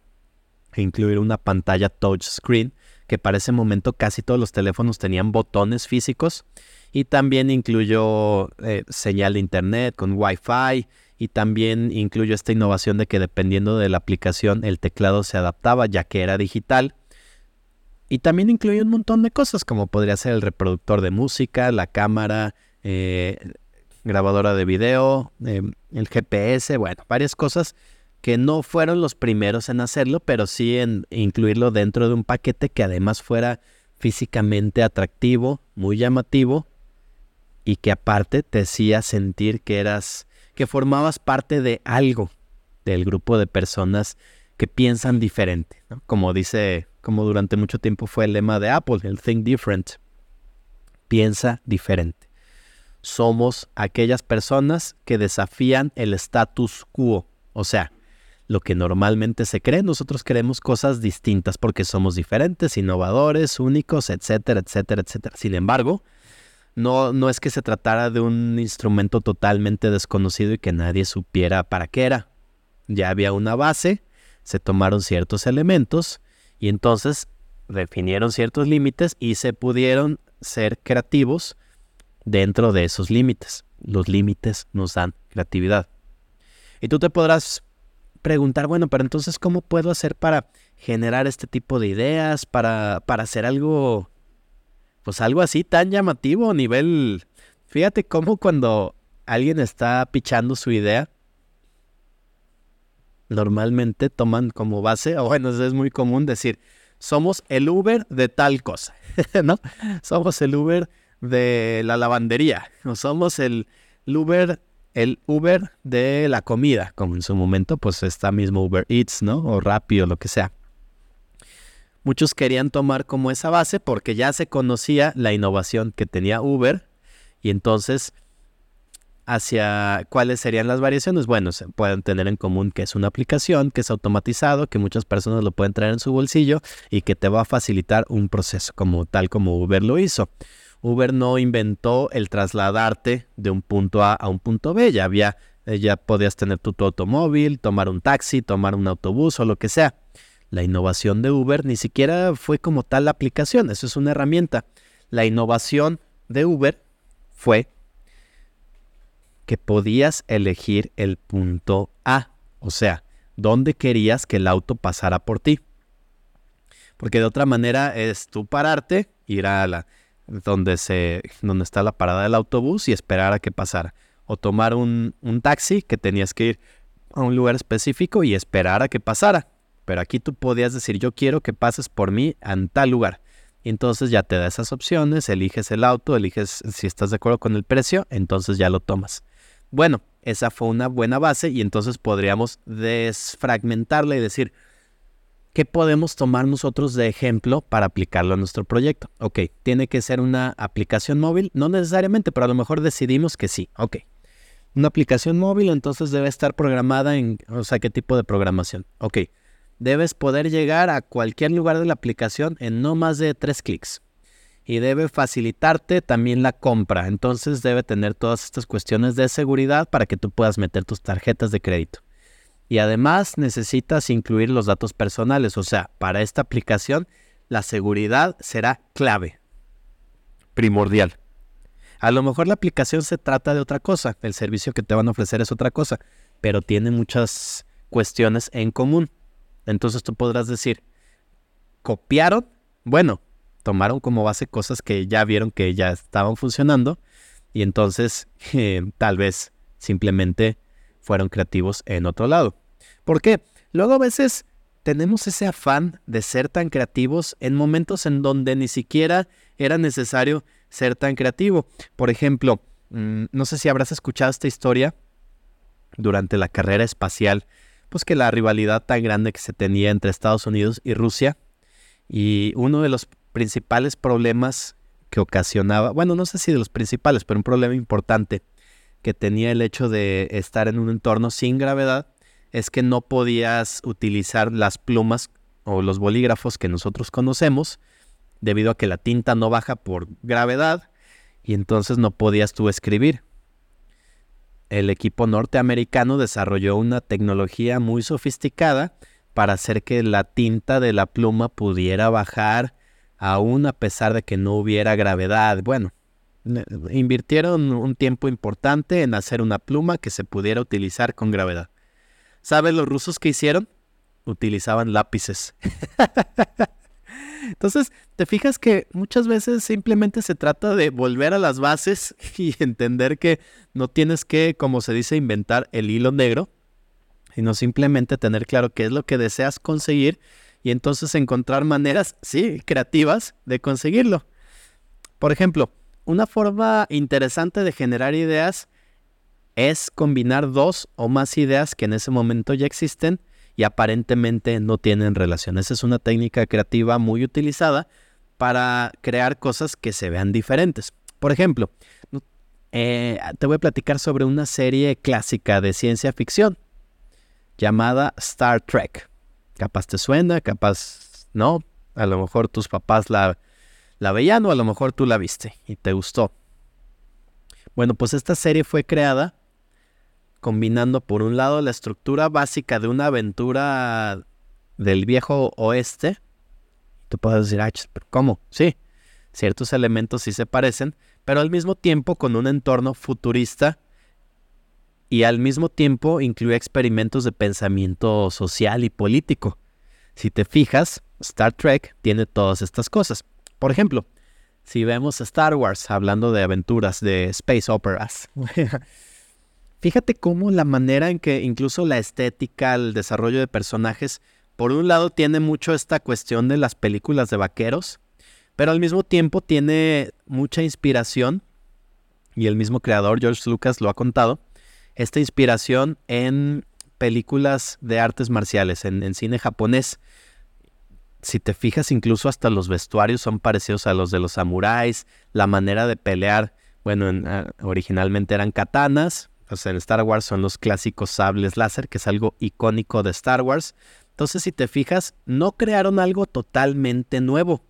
incluir una pantalla touchscreen, que para ese momento casi todos los teléfonos tenían botones físicos, y también incluyó eh, señal de internet con Wi-Fi, y también incluyó esta innovación de que dependiendo de la aplicación el teclado se adaptaba ya que era digital. Y también incluye un montón de cosas, como podría ser el reproductor de música, la cámara, eh, grabadora de video, em, el GPS, bueno, varias cosas que no fueron los primeros en hacerlo, pero sí en incluirlo dentro de un paquete que además fuera físicamente atractivo, muy llamativo y que aparte te hacía sentir que eras, que formabas parte de algo, del grupo de personas que piensan diferente, como dice como durante mucho tiempo fue el lema de Apple, el Think Different. Piensa diferente. Somos aquellas personas que desafían el status quo, o sea, lo que normalmente se cree, nosotros queremos cosas distintas porque somos diferentes, innovadores, únicos, etcétera, etcétera, etcétera. Sin embargo, no, no es que se tratara de un instrumento totalmente desconocido y que nadie supiera para qué era. Ya había una base, se tomaron ciertos elementos y entonces definieron ciertos límites y se pudieron ser creativos dentro de esos límites. Los límites nos dan creatividad. Y tú te podrás preguntar, bueno, pero entonces, ¿cómo puedo hacer para generar este tipo de ideas, para, para hacer algo, pues algo así tan llamativo a nivel... Fíjate cómo cuando alguien está pichando su idea, normalmente toman como base, o bueno, es muy común decir, somos el Uber de tal cosa, ¿no? Somos el Uber de la lavandería, o somos el, Uber, el Uber de la comida, como en su momento, pues está mismo Uber Eats, ¿no? O Rappi o lo que sea. Muchos querían tomar como esa base porque ya se conocía la innovación que tenía Uber y entonces hacia cuáles serían las variaciones. Bueno, se pueden tener en común que es una aplicación, que es automatizado, que muchas personas lo pueden traer en su bolsillo y que te va a facilitar un proceso como tal como Uber lo hizo. Uber no inventó el trasladarte de un punto A a un punto B, ya había eh, ya podías tener tu, tu automóvil, tomar un taxi, tomar un autobús o lo que sea. La innovación de Uber ni siquiera fue como tal la aplicación, eso es una herramienta. La innovación de Uber fue que podías elegir el punto A, o sea, dónde querías que el auto pasara por ti. Porque de otra manera es tú pararte, ir a la donde se donde está la parada del autobús y esperar a que pasara o tomar un, un taxi que tenías que ir a un lugar específico y esperar a que pasara. Pero aquí tú podías decir, yo quiero que pases por mí en tal lugar. Entonces ya te da esas opciones, eliges el auto, eliges si estás de acuerdo con el precio, entonces ya lo tomas. Bueno, esa fue una buena base y entonces podríamos desfragmentarla y decir, ¿qué podemos tomar nosotros de ejemplo para aplicarlo a nuestro proyecto? Ok, tiene que ser una aplicación móvil, no necesariamente, pero a lo mejor decidimos que sí. Ok, una aplicación móvil entonces debe estar programada en, o sea, ¿qué tipo de programación? Ok, debes poder llegar a cualquier lugar de la aplicación en no más de tres clics. Y debe facilitarte también la compra. Entonces debe tener todas estas cuestiones de seguridad para que tú puedas meter tus tarjetas de crédito. Y además necesitas incluir los datos personales, o sea, para esta aplicación la seguridad será clave, primordial. A lo mejor la aplicación se trata de otra cosa, el servicio que te van a ofrecer es otra cosa, pero tiene muchas cuestiones en común. Entonces tú podrás decir, copiaron, bueno, tomaron como base cosas que ya vieron que ya estaban funcionando y entonces eh, tal vez simplemente fueron creativos en otro lado. ¿Por qué? Luego a veces tenemos ese afán de ser tan creativos en momentos en donde ni siquiera era necesario ser tan creativo. Por ejemplo, mm, no sé si habrás escuchado esta historia durante la carrera espacial, pues que la rivalidad tan grande que se tenía entre Estados Unidos y Rusia. Y uno de los principales problemas que ocasionaba, bueno, no sé si de los principales, pero un problema importante que tenía el hecho de estar en un entorno sin gravedad es que no podías utilizar las plumas o los bolígrafos que nosotros conocemos debido a que la tinta no baja por gravedad y entonces no podías tú escribir. El equipo norteamericano desarrolló una tecnología muy sofisticada para hacer que la tinta de la pluma pudiera bajar aún a pesar de que no hubiera gravedad. Bueno, invirtieron un tiempo importante en hacer una pluma que se pudiera utilizar con gravedad. ¿Sabes los rusos que hicieron? Utilizaban lápices. Entonces, te fijas que muchas veces simplemente se trata de volver a las bases y entender que no tienes que, como se dice, inventar el hilo negro, sino simplemente tener claro qué es lo que deseas conseguir y entonces encontrar maneras, sí, creativas de conseguirlo. Por ejemplo, una forma interesante de generar ideas es combinar dos o más ideas que en ese momento ya existen y aparentemente no tienen relación. Esa es una técnica creativa muy utilizada para crear cosas que se vean diferentes. Por ejemplo, eh, te voy a platicar sobre una serie clásica de ciencia ficción llamada Star Trek. Capaz te suena, capaz no. A lo mejor tus papás la la veían o a lo mejor tú la viste y te gustó. Bueno, pues esta serie fue creada combinando por un lado la estructura básica de una aventura del viejo oeste. Tú puedes decir, ¿cómo? Sí, ciertos elementos sí se parecen, pero al mismo tiempo con un entorno futurista y al mismo tiempo incluye experimentos de pensamiento social y político. Si te fijas, Star Trek tiene todas estas cosas. Por ejemplo, si vemos Star Wars hablando de aventuras, de space operas, fíjate cómo la manera en que incluso la estética, el desarrollo de personajes, por un lado tiene mucho esta cuestión de las películas de vaqueros, pero al mismo tiempo tiene mucha inspiración, y el mismo creador, George Lucas, lo ha contado, esta inspiración en películas de artes marciales, en, en cine japonés si te fijas, incluso hasta los vestuarios son parecidos a los de los samuráis, la manera de pelear, bueno, ah, originalmente eran katanas, sea, en Star Wars son los clásicos sables láser, que es algo icónico de Star Wars. Entonces, si te fijas, no crearon algo totalmente nuevo,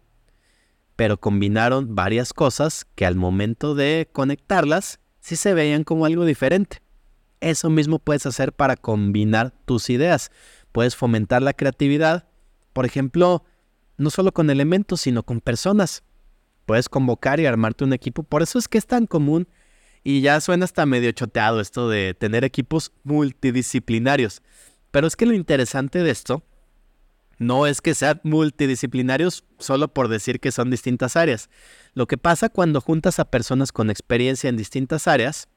pero combinaron varias cosas que al momento de conectarlas, sí se veían como algo diferente. Eso mismo puedes hacer para combinar tus ideas. Puedes fomentar la creatividad por ejemplo, no solo con elementos, sino con personas. Puedes convocar y armarte un equipo. Por eso es que es tan común y ya suena hasta medio choteado esto de tener equipos multidisciplinarios. Pero es que lo interesante de esto no es que sean multidisciplinarios solo por decir que son distintas áreas. Lo que pasa cuando juntas a personas con experiencia en distintas áreas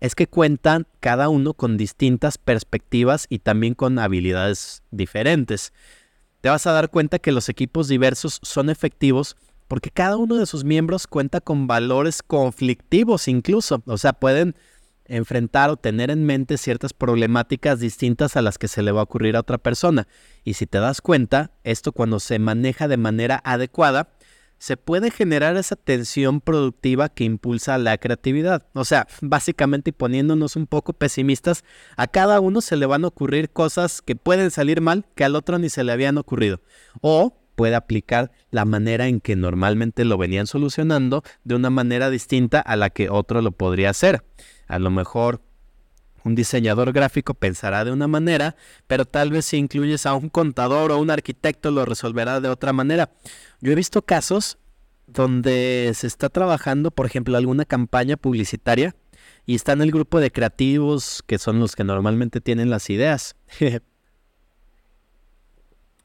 es que cuentan cada uno con distintas perspectivas y también con habilidades diferentes te vas a dar cuenta que los equipos diversos son efectivos porque cada uno de sus miembros cuenta con valores conflictivos incluso. O sea, pueden enfrentar o tener en mente ciertas problemáticas distintas a las que se le va a ocurrir a otra persona. Y si te das cuenta, esto cuando se maneja de manera adecuada, se puede generar esa tensión productiva que impulsa la creatividad. O sea, básicamente poniéndonos un poco pesimistas, a cada uno se le van a ocurrir cosas que pueden salir mal que al otro ni se le habían ocurrido. O puede aplicar la manera en que normalmente lo venían solucionando de una manera distinta a la que otro lo podría hacer. A lo mejor un diseñador gráfico pensará de una manera, pero tal vez si incluyes a un contador o un arquitecto lo resolverá de otra manera. Yo he visto casos donde se está trabajando, por ejemplo, alguna campaña publicitaria y está en el grupo de creativos que son los que normalmente tienen las ideas.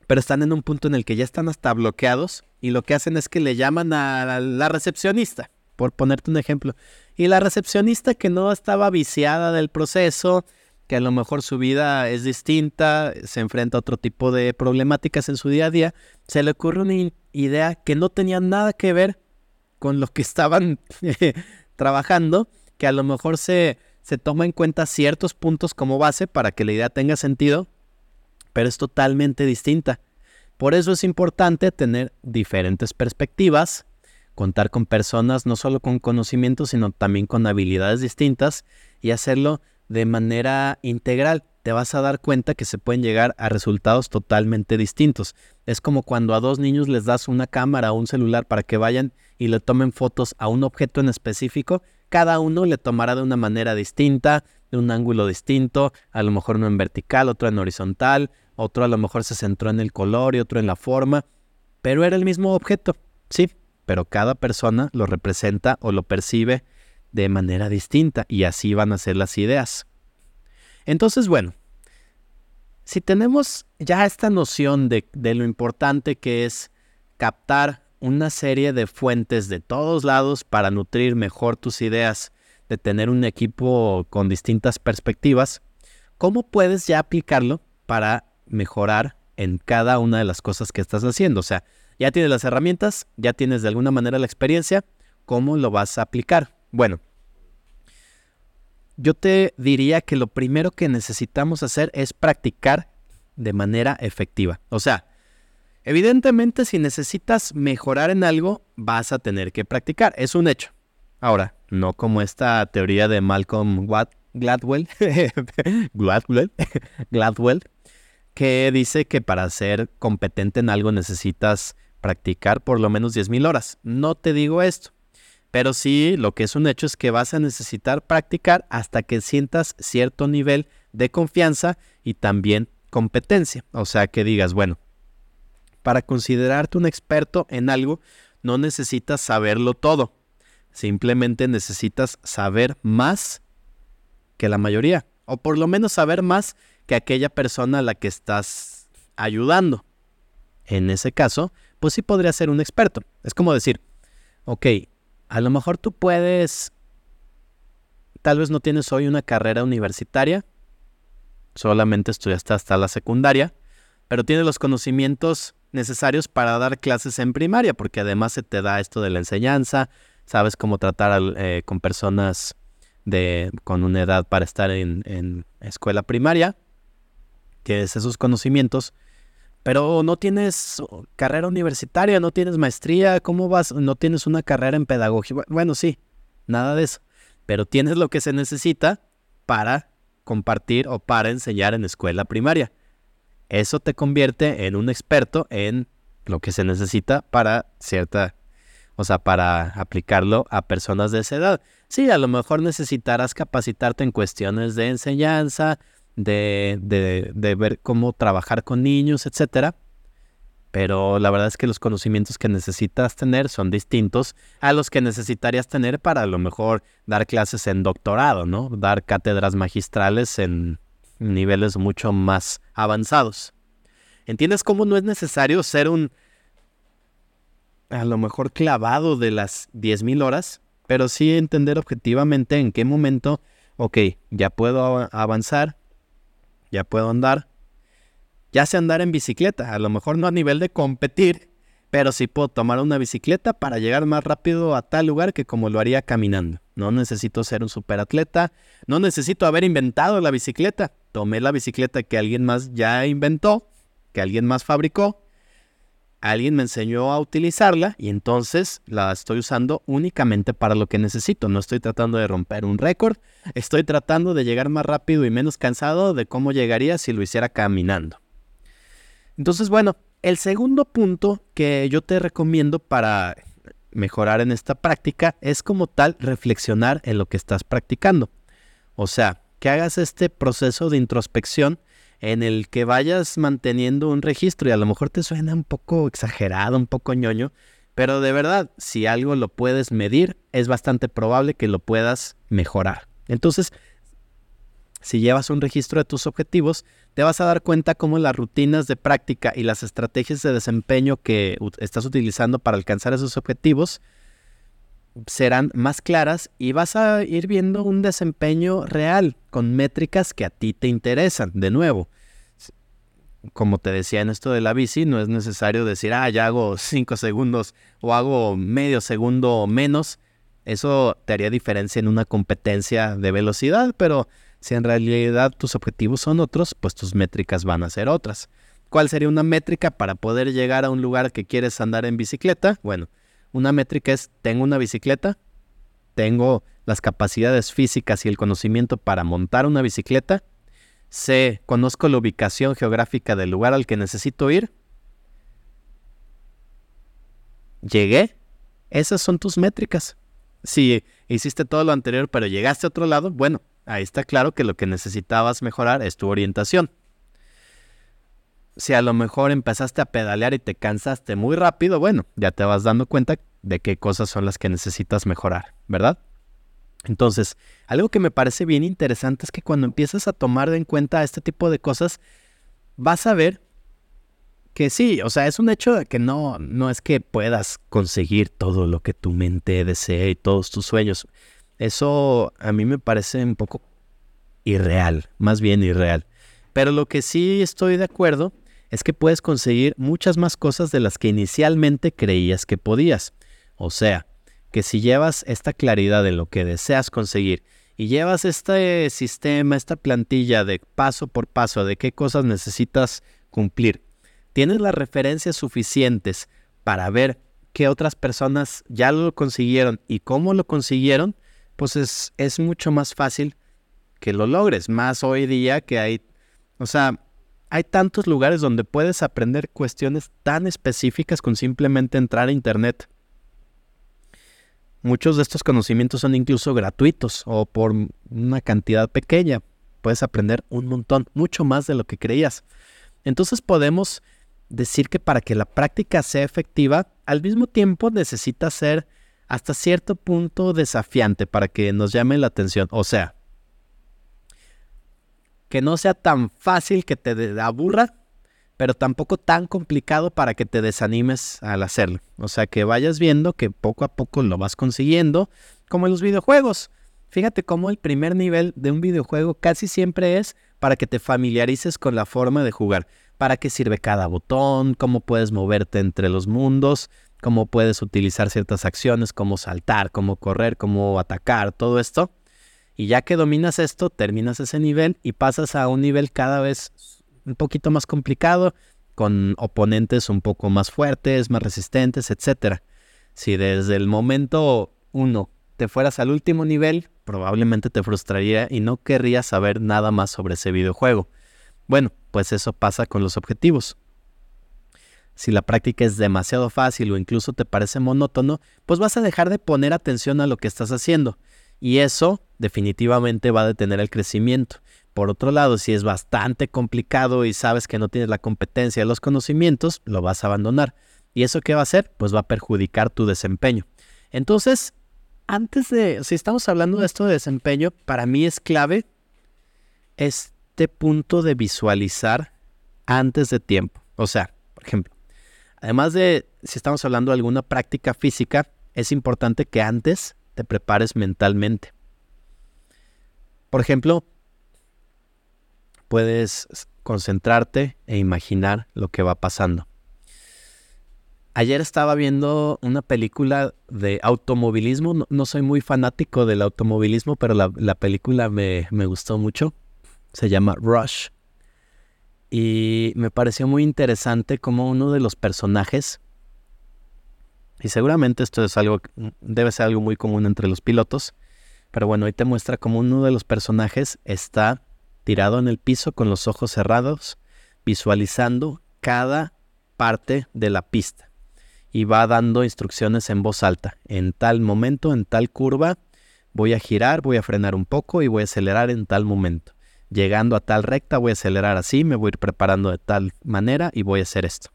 pero están en un punto en el que ya están hasta bloqueados y lo que hacen es que le llaman a la recepcionista por ponerte un ejemplo. Y la recepcionista que no estaba viciada del proceso, que a lo mejor su vida es distinta, se enfrenta a otro tipo de problemáticas en su día a día, se le ocurre una idea que no tenía nada que ver con lo que estaban trabajando, que a lo mejor se, se toma en cuenta ciertos puntos como base para que la idea tenga sentido, pero es totalmente distinta. Por eso es importante tener diferentes perspectivas, contar con personas no solo con conocimientos, sino también con habilidades distintas y hacerlo de manera integral. Te vas a dar cuenta que se pueden llegar a resultados totalmente distintos. Es como cuando a dos niños les das una cámara o un celular para que vayan y le tomen fotos a un objeto en específico, cada uno le tomará de una manera distinta, de un ángulo distinto, a lo mejor uno en vertical, otro en horizontal, otro a lo mejor se centró en el color y otro en la forma, pero era el mismo objeto, sí, pero cada persona lo representa o lo percibe de manera distinta y así van a ser las ideas. Entonces, bueno, si tenemos ya esta noción de, lo importante que es captar una serie de fuentes de todos lados para nutrir mejor tus ideas, de tener un equipo con distintas perspectivas, ¿cómo puedes ya aplicarlo para mejorar en cada una de las cosas que estás haciendo? O sea, ya tienes las herramientas, ya tienes de alguna manera la experiencia, ¿cómo lo vas a aplicar? Bueno, yo te diría que lo primero que necesitamos hacer es practicar de manera efectiva. O sea, evidentemente si necesitas mejorar en algo, vas a tener que practicar, es un hecho. Ahora, no como esta teoría de Malcolm Gladwell, Gladwell, Gladwell, que dice que para ser competente en algo necesitas practicar por lo menos 10.000 horas. No te digo esto, pero sí lo que es un hecho es que vas a necesitar practicar hasta que sientas cierto nivel de confianza y también competencia. O sea, que digas, bueno, para considerarte un experto en algo, no necesitas saberlo todo. Simplemente necesitas saber más que la mayoría. O por lo menos saber más que aquella persona a la que estás ayudando. En ese caso, pues sí podría ser un experto. Es como decir, ok, a lo mejor tú puedes, tal vez no tienes hoy una carrera universitaria, solamente estudiaste hasta la secundaria, pero tienes los conocimientos necesarios para dar clases en primaria, porque además se te da esto de la enseñanza, sabes cómo tratar eh, con personas de, con una edad para estar en, en escuela primaria, tienes esos conocimientos, pero no tienes carrera universitaria, no tienes maestría, ¿cómo vas? No tienes una carrera en pedagogía. Bueno, sí, nada de eso. Pero tienes lo que se necesita para compartir o para enseñar en escuela primaria. Eso te convierte en un experto en lo que se necesita para cierta, o sea, para aplicarlo a personas de esa edad. Sí, a lo mejor necesitarás capacitarte en cuestiones de enseñanza, de, de, ver cómo trabajar con niños, etcétera. Pero la verdad es que los conocimientos que necesitas tener son distintos a los que necesitarías tener para a lo mejor dar clases en doctorado, ¿no? Dar cátedras magistrales en niveles mucho más avanzados. ¿Entiendes cómo no es necesario ser un a lo mejor clavado de las 10.000 horas? Pero sí entender objetivamente en qué momento, ok, ya puedo avanzar, ya puedo andar. Ya sé andar en bicicleta, a lo mejor no a nivel de competir, pero sí puedo tomar una bicicleta para llegar más rápido a tal lugar que como lo haría caminando. no necesito ser un superatleta, no necesito haber inventado la bicicleta. Tomé la bicicleta que alguien más ya inventó, que alguien más fabricó, alguien me enseñó a utilizarla y entonces la estoy usando únicamente para lo que necesito. No estoy tratando de romper un récord, estoy tratando de llegar más rápido y menos cansado de cómo llegaría si lo hiciera caminando. Entonces, bueno, el segundo punto que yo te recomiendo para mejorar en esta práctica es como tal reflexionar en lo que estás practicando. O sea, que hagas este proceso de introspección en el que vayas manteniendo un registro y a lo mejor te suena un poco exagerado, un poco ñoño, pero de verdad, si algo lo puedes medir, es bastante probable que lo puedas mejorar. Entonces, si llevas un registro de tus objetivos, te vas a dar cuenta cómo las rutinas de práctica y las estrategias de desempeño que estás utilizando para alcanzar esos objetivos serán más claras y vas a ir viendo un desempeño real con métricas que a ti te interesan. De nuevo, como te decía en esto de la bici, no es necesario decir, ah, ya hago 5 segundos o hago medio segundo menos. Eso te haría diferencia en una competencia de velocidad, pero si en realidad tus objetivos son otros, pues tus métricas van a ser otras. ¿Cuál sería una métrica para poder llegar a un lugar que quieres andar en bicicleta? Bueno, una métrica es, tengo una bicicleta, tengo las capacidades físicas y el conocimiento para montar una bicicleta, sé, conozco la ubicación geográfica del lugar al que necesito ir, llegué, esas son tus métricas. Si hiciste todo lo anterior pero llegaste a otro lado, bueno, ahí está claro que lo que necesitabas mejorar es tu orientación. Si a lo mejor empezaste a pedalear y te cansaste muy rápido, bueno, ya te vas dando cuenta de qué cosas son las que necesitas mejorar, ¿verdad? Entonces, algo que me parece bien interesante es que cuando empiezas a tomar en cuenta este tipo de cosas, vas a ver que sí, o sea, es un hecho de que no, no es que puedas conseguir todo lo que tu mente desee y todos tus sueños. Eso a mí me parece un poco irreal, más bien irreal. Pero lo que sí estoy de acuerdo es que puedes conseguir muchas más cosas de las que inicialmente creías que podías. O sea, que si llevas esta claridad de lo que deseas conseguir y llevas este sistema, esta plantilla de paso por paso de qué cosas necesitas cumplir, tienes las referencias suficientes para ver qué otras personas ya lo consiguieron y cómo lo consiguieron, pues es, es mucho más fácil que lo logres. Más hoy día que hay, o sea, hay tantos lugares donde puedes aprender cuestiones tan específicas con simplemente entrar a Internet. Muchos de estos conocimientos son incluso gratuitos o por una cantidad pequeña. Puedes aprender un montón, mucho más de lo que creías. Entonces podemos decir que para que la práctica sea efectiva, al mismo tiempo necesita ser hasta cierto punto desafiante para que nos llame la atención. O sea, que no sea tan fácil que te aburra, pero tampoco tan complicado para que te desanimes al hacerlo. O sea, que vayas viendo que poco a poco lo vas consiguiendo, como en los videojuegos. Fíjate cómo el primer nivel de un videojuego casi siempre es para que te familiarices con la forma de jugar, para qué sirve cada botón, cómo puedes moverte entre los mundos, cómo puedes utilizar ciertas acciones, cómo saltar, cómo correr, cómo atacar, todo esto. Y ya que dominas esto, terminas ese nivel y pasas a un nivel cada vez un poquito más complicado, con oponentes un poco más fuertes, más resistentes, etc. Si desde el momento uno te fueras al último nivel, probablemente te frustraría y no querrías saber nada más sobre ese videojuego. Bueno, pues eso pasa con los objetivos. Si la práctica es demasiado fácil o incluso te parece monótono, pues vas a dejar de poner atención a lo que estás haciendo y eso definitivamente va a detener el crecimiento. Por otro lado, si es bastante complicado y sabes que no tienes la competencia de los conocimientos, lo vas a abandonar. ¿Y eso qué va a hacer? Pues va a perjudicar tu desempeño. Entonces, antes de, si estamos hablando de esto de desempeño, para mí es clave este punto de visualizar antes de tiempo. O sea, por ejemplo, además de si estamos hablando de alguna práctica física, es importante que antes te prepares mentalmente. Por ejemplo, puedes concentrarte e imaginar lo que va pasando. Ayer estaba viendo una película de automovilismo. No, soy muy fanático del automovilismo, pero la, película me, me, gustó mucho. Se llama Rush. Y me pareció muy interesante como uno de los personajes, y seguramente esto es algo, debe ser algo muy común entre los pilotos, pero bueno, ahí te muestra como uno de los personajes está tirado en el piso con los ojos cerrados, visualizando cada parte de la pista y va dando instrucciones en voz alta. En tal momento, en tal curva, voy a girar, voy a frenar un poco y voy a acelerar en tal momento. Llegando a tal recta, voy a acelerar así, me voy a ir preparando de tal manera y voy a hacer esto.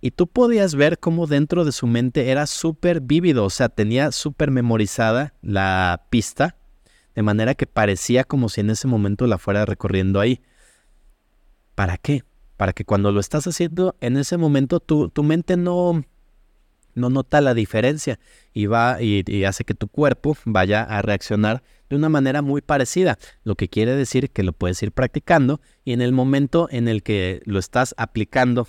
Y tú podías ver cómo dentro de su mente era súper vívido, o sea, tenía súper memorizada la pista, de manera que parecía como si en ese momento la fuera recorriendo ahí. ¿Para qué? Para que cuando lo estás haciendo en ese momento tu, tu mente no, no nota la diferencia y va y, hace que tu cuerpo vaya a reaccionar de una manera muy parecida, lo que quiere decir que lo puedes ir practicando y en el momento en el que lo estás aplicando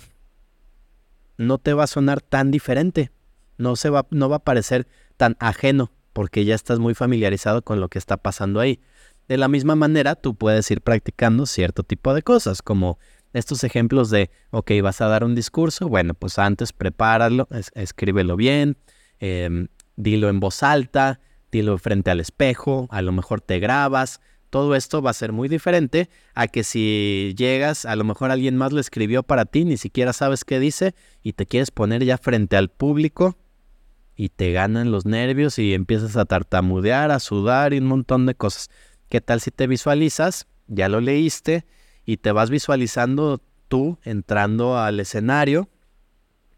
no te va a sonar tan diferente, no se va no va a parecer tan ajeno porque ya estás muy familiarizado con lo que está pasando ahí. De la misma manera, tú puedes ir practicando cierto tipo de cosas, como estos ejemplos de, ok, vas a dar un discurso, bueno, pues antes prepáralo, escríbelo bien, em, dilo en voz alta, dilo frente al espejo, a lo mejor te grabas. Todo esto va a ser muy diferente a que si llegas, a lo mejor alguien más lo escribió para ti, ni siquiera sabes qué dice y te quieres poner ya frente al público y te ganan los nervios y empiezas a tartamudear, a sudar y un montón de cosas. ¿Qué tal si te visualizas? Ya lo leíste y te vas visualizando tú entrando al escenario,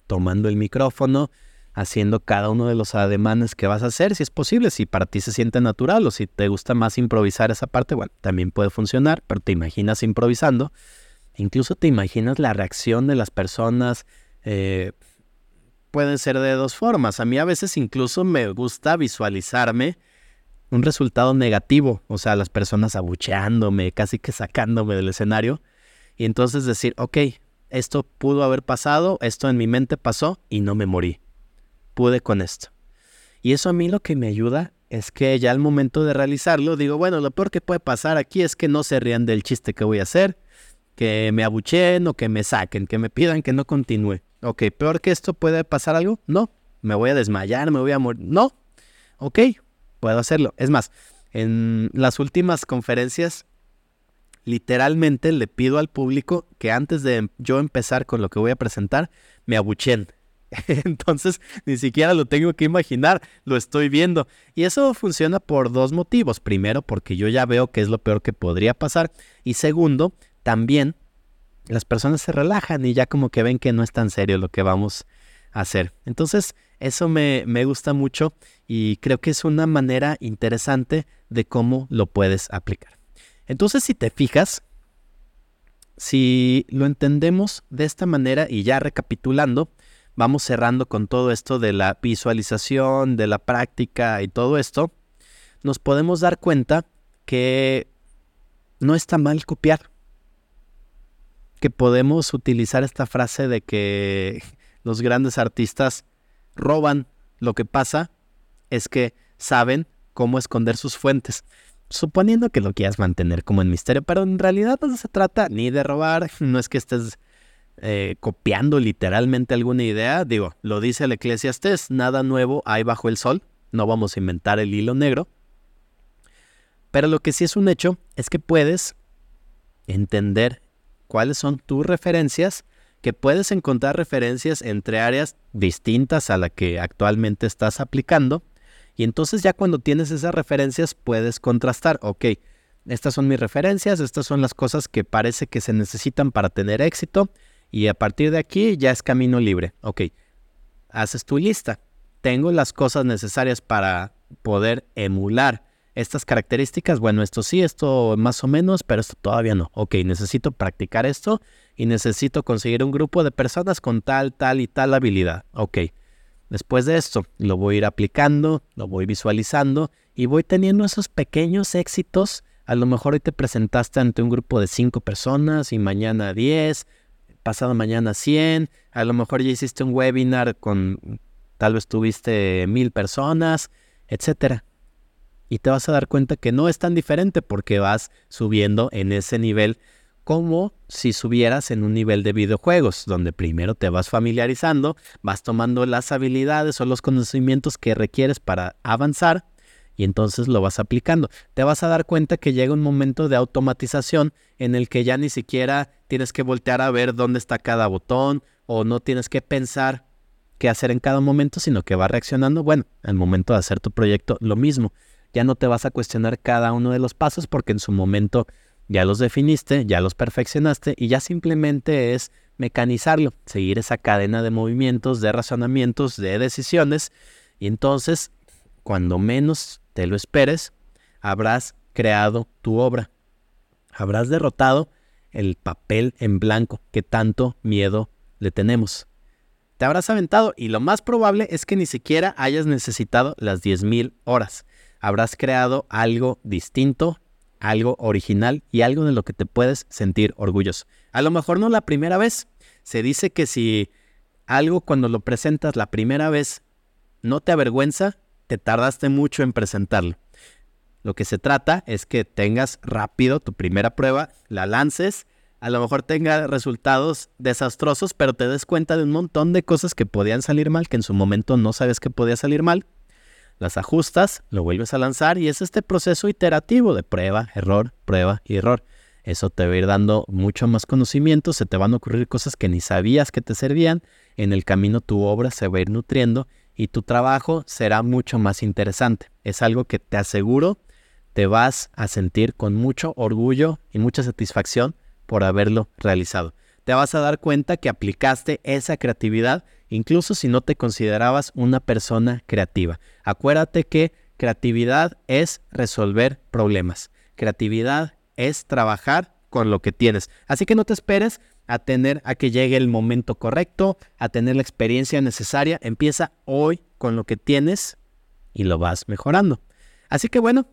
tomando el micrófono, haciendo cada uno de los ademanes que vas a hacer, si es posible, si para ti se siente natural o si te gusta más improvisar esa parte, bueno, también puede funcionar, pero te imaginas improvisando, incluso te imaginas la reacción de las personas, eh, pueden ser de dos formas, a mí a veces incluso me gusta visualizarme, un resultado negativo, o sea, las personas abucheándome, casi que sacándome del escenario, y entonces decir, ok, esto pudo haber pasado, esto en mi mente pasó y no me morí. Pude con esto. Y eso a mí lo que me ayuda es que ya al momento de realizarlo digo, bueno, lo peor que puede pasar aquí es que no se rían del chiste que voy a hacer, que me abucheen o que me saquen, que me pidan que no continúe. Ok, peor que esto puede pasar algo? No, me voy a desmayar, me voy a morir. No, ok, puedo hacerlo. Es más, en las últimas conferencias, literalmente le pido al público que antes de yo empezar con lo que voy a presentar, me abuchen. Entonces, ni siquiera lo tengo que imaginar, lo estoy viendo. Y eso funciona por dos motivos. Primero, porque yo ya veo que es lo peor que podría pasar. Y segundo, también las personas se relajan y ya como que ven que no es tan serio lo que vamos a hacer. Entonces, eso me, me gusta mucho y creo que es una manera interesante de cómo lo puedes aplicar. Entonces, si te fijas, si lo entendemos de esta manera y ya recapitulando, vamos cerrando con todo esto de la visualización, de la práctica y todo esto, nos podemos dar cuenta que no está mal copiar, que podemos utilizar esta frase de que los grandes artistas roban. Lo que pasa es que saben cómo esconder sus fuentes. Suponiendo que lo quieras mantener como en misterio, pero en realidad no se trata ni de robar, no es que estés eh, copiando literalmente alguna idea. Digo, lo dice el Eclesiastés, nada nuevo hay bajo el sol, no vamos a inventar el hilo negro. Pero lo que sí es un hecho es que puedes entender cuáles son tus referencias, que puedes encontrar referencias entre áreas distintas a la que actualmente estás aplicando y entonces ya cuando tienes esas referencias puedes contrastar, ok, estas son mis referencias, estas son las cosas que parece que se necesitan para tener éxito y a partir de aquí ya es camino libre. Ok, haces tu lista. Tengo las cosas necesarias para poder emular estas características. Bueno, esto sí, esto más o menos, pero esto todavía no. Ok, necesito practicar esto y necesito conseguir un grupo de personas con tal, tal y tal habilidad. Ok, Después de esto, lo voy a ir aplicando, lo voy visualizando y voy teniendo esos pequeños éxitos. A lo mejor hoy te presentaste ante un grupo de cinco personas y mañana diez. Pasado mañana 100, a lo mejor ya hiciste un webinar con, tal vez tuviste mil personas, etcétera. Y te vas a dar cuenta que no es tan diferente porque vas subiendo en ese nivel como si subieras en un nivel de videojuegos, donde primero te vas familiarizando, vas tomando las habilidades o los conocimientos que requieres para avanzar y entonces lo vas aplicando. Te vas a dar cuenta que llega un momento de automatización en el que ya ni siquiera tienes que voltear a ver dónde está cada botón o no tienes que pensar qué hacer en cada momento, sino que va reaccionando. Bueno, al momento de hacer tu proyecto, lo mismo. Ya no te vas a cuestionar cada uno de los pasos porque en su momento ya los definiste, ya los perfeccionaste y ya simplemente es mecanizarlo, seguir esa cadena de movimientos, de razonamientos, de decisiones y entonces, cuando menos te lo esperes, habrás creado tu obra. Habrás derrotado el papel en blanco que tanto miedo le tenemos. Te habrás aventado y lo más probable es que ni siquiera hayas necesitado las 10.000 horas. Habrás creado algo distinto, algo original y algo de lo que te puedes sentir orgulloso. A lo mejor no la primera vez. Se dice que si algo cuando lo presentas la primera vez no te avergüenza, te tardaste mucho en presentarlo. Lo que se trata es que tengas rápido tu primera prueba, la lances, a lo mejor tenga resultados desastrosos, pero te des cuenta de un montón de cosas que podían salir mal, que en su momento no sabes que podía salir mal. Las ajustas, lo vuelves a lanzar y es este proceso iterativo de prueba, error, prueba y error. Eso te va a ir dando mucho más conocimiento, se te van a ocurrir cosas que ni sabías que te servían, en el camino tu obra se va a ir nutriendo y tu trabajo será mucho más interesante. Es algo que te aseguro te vas a sentir con mucho orgullo y mucha satisfacción por haberlo realizado. Te vas a dar cuenta que aplicaste esa creatividad incluso si no te considerabas una persona creativa. Acuérdate que creatividad es resolver problemas. Creatividad es trabajar con lo que tienes. Así que no te esperes a tener a que llegue el momento correcto, a tener la experiencia necesaria. Empieza hoy con lo que tienes y lo vas mejorando. Así que bueno,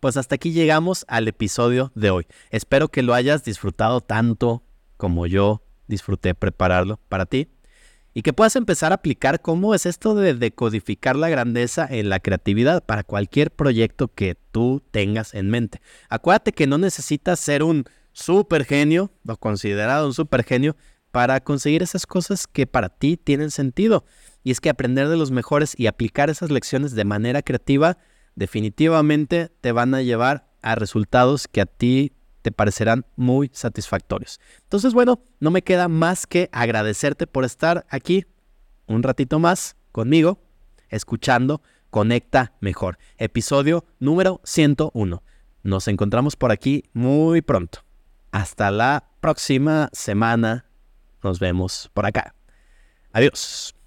pues hasta aquí llegamos al episodio de hoy. Espero que lo hayas disfrutado tanto como yo disfruté prepararlo para ti y que puedas empezar a aplicar cómo es esto de decodificar la grandeza en la creatividad para cualquier proyecto que tú tengas en mente. Acuérdate que no necesitas ser un super genio o considerado un super genio para conseguir esas cosas que para ti tienen sentido. Y es que aprender de los mejores y aplicar esas lecciones de manera creativa definitivamente te van a llevar a resultados que a ti te parecerán muy satisfactorios. Entonces, bueno, no me queda más que agradecerte por estar aquí un ratito más conmigo, escuchando Conecta Mejor, episodio número 101. Nos encontramos por aquí muy pronto. Hasta la próxima semana. Nos vemos por acá. Adiós.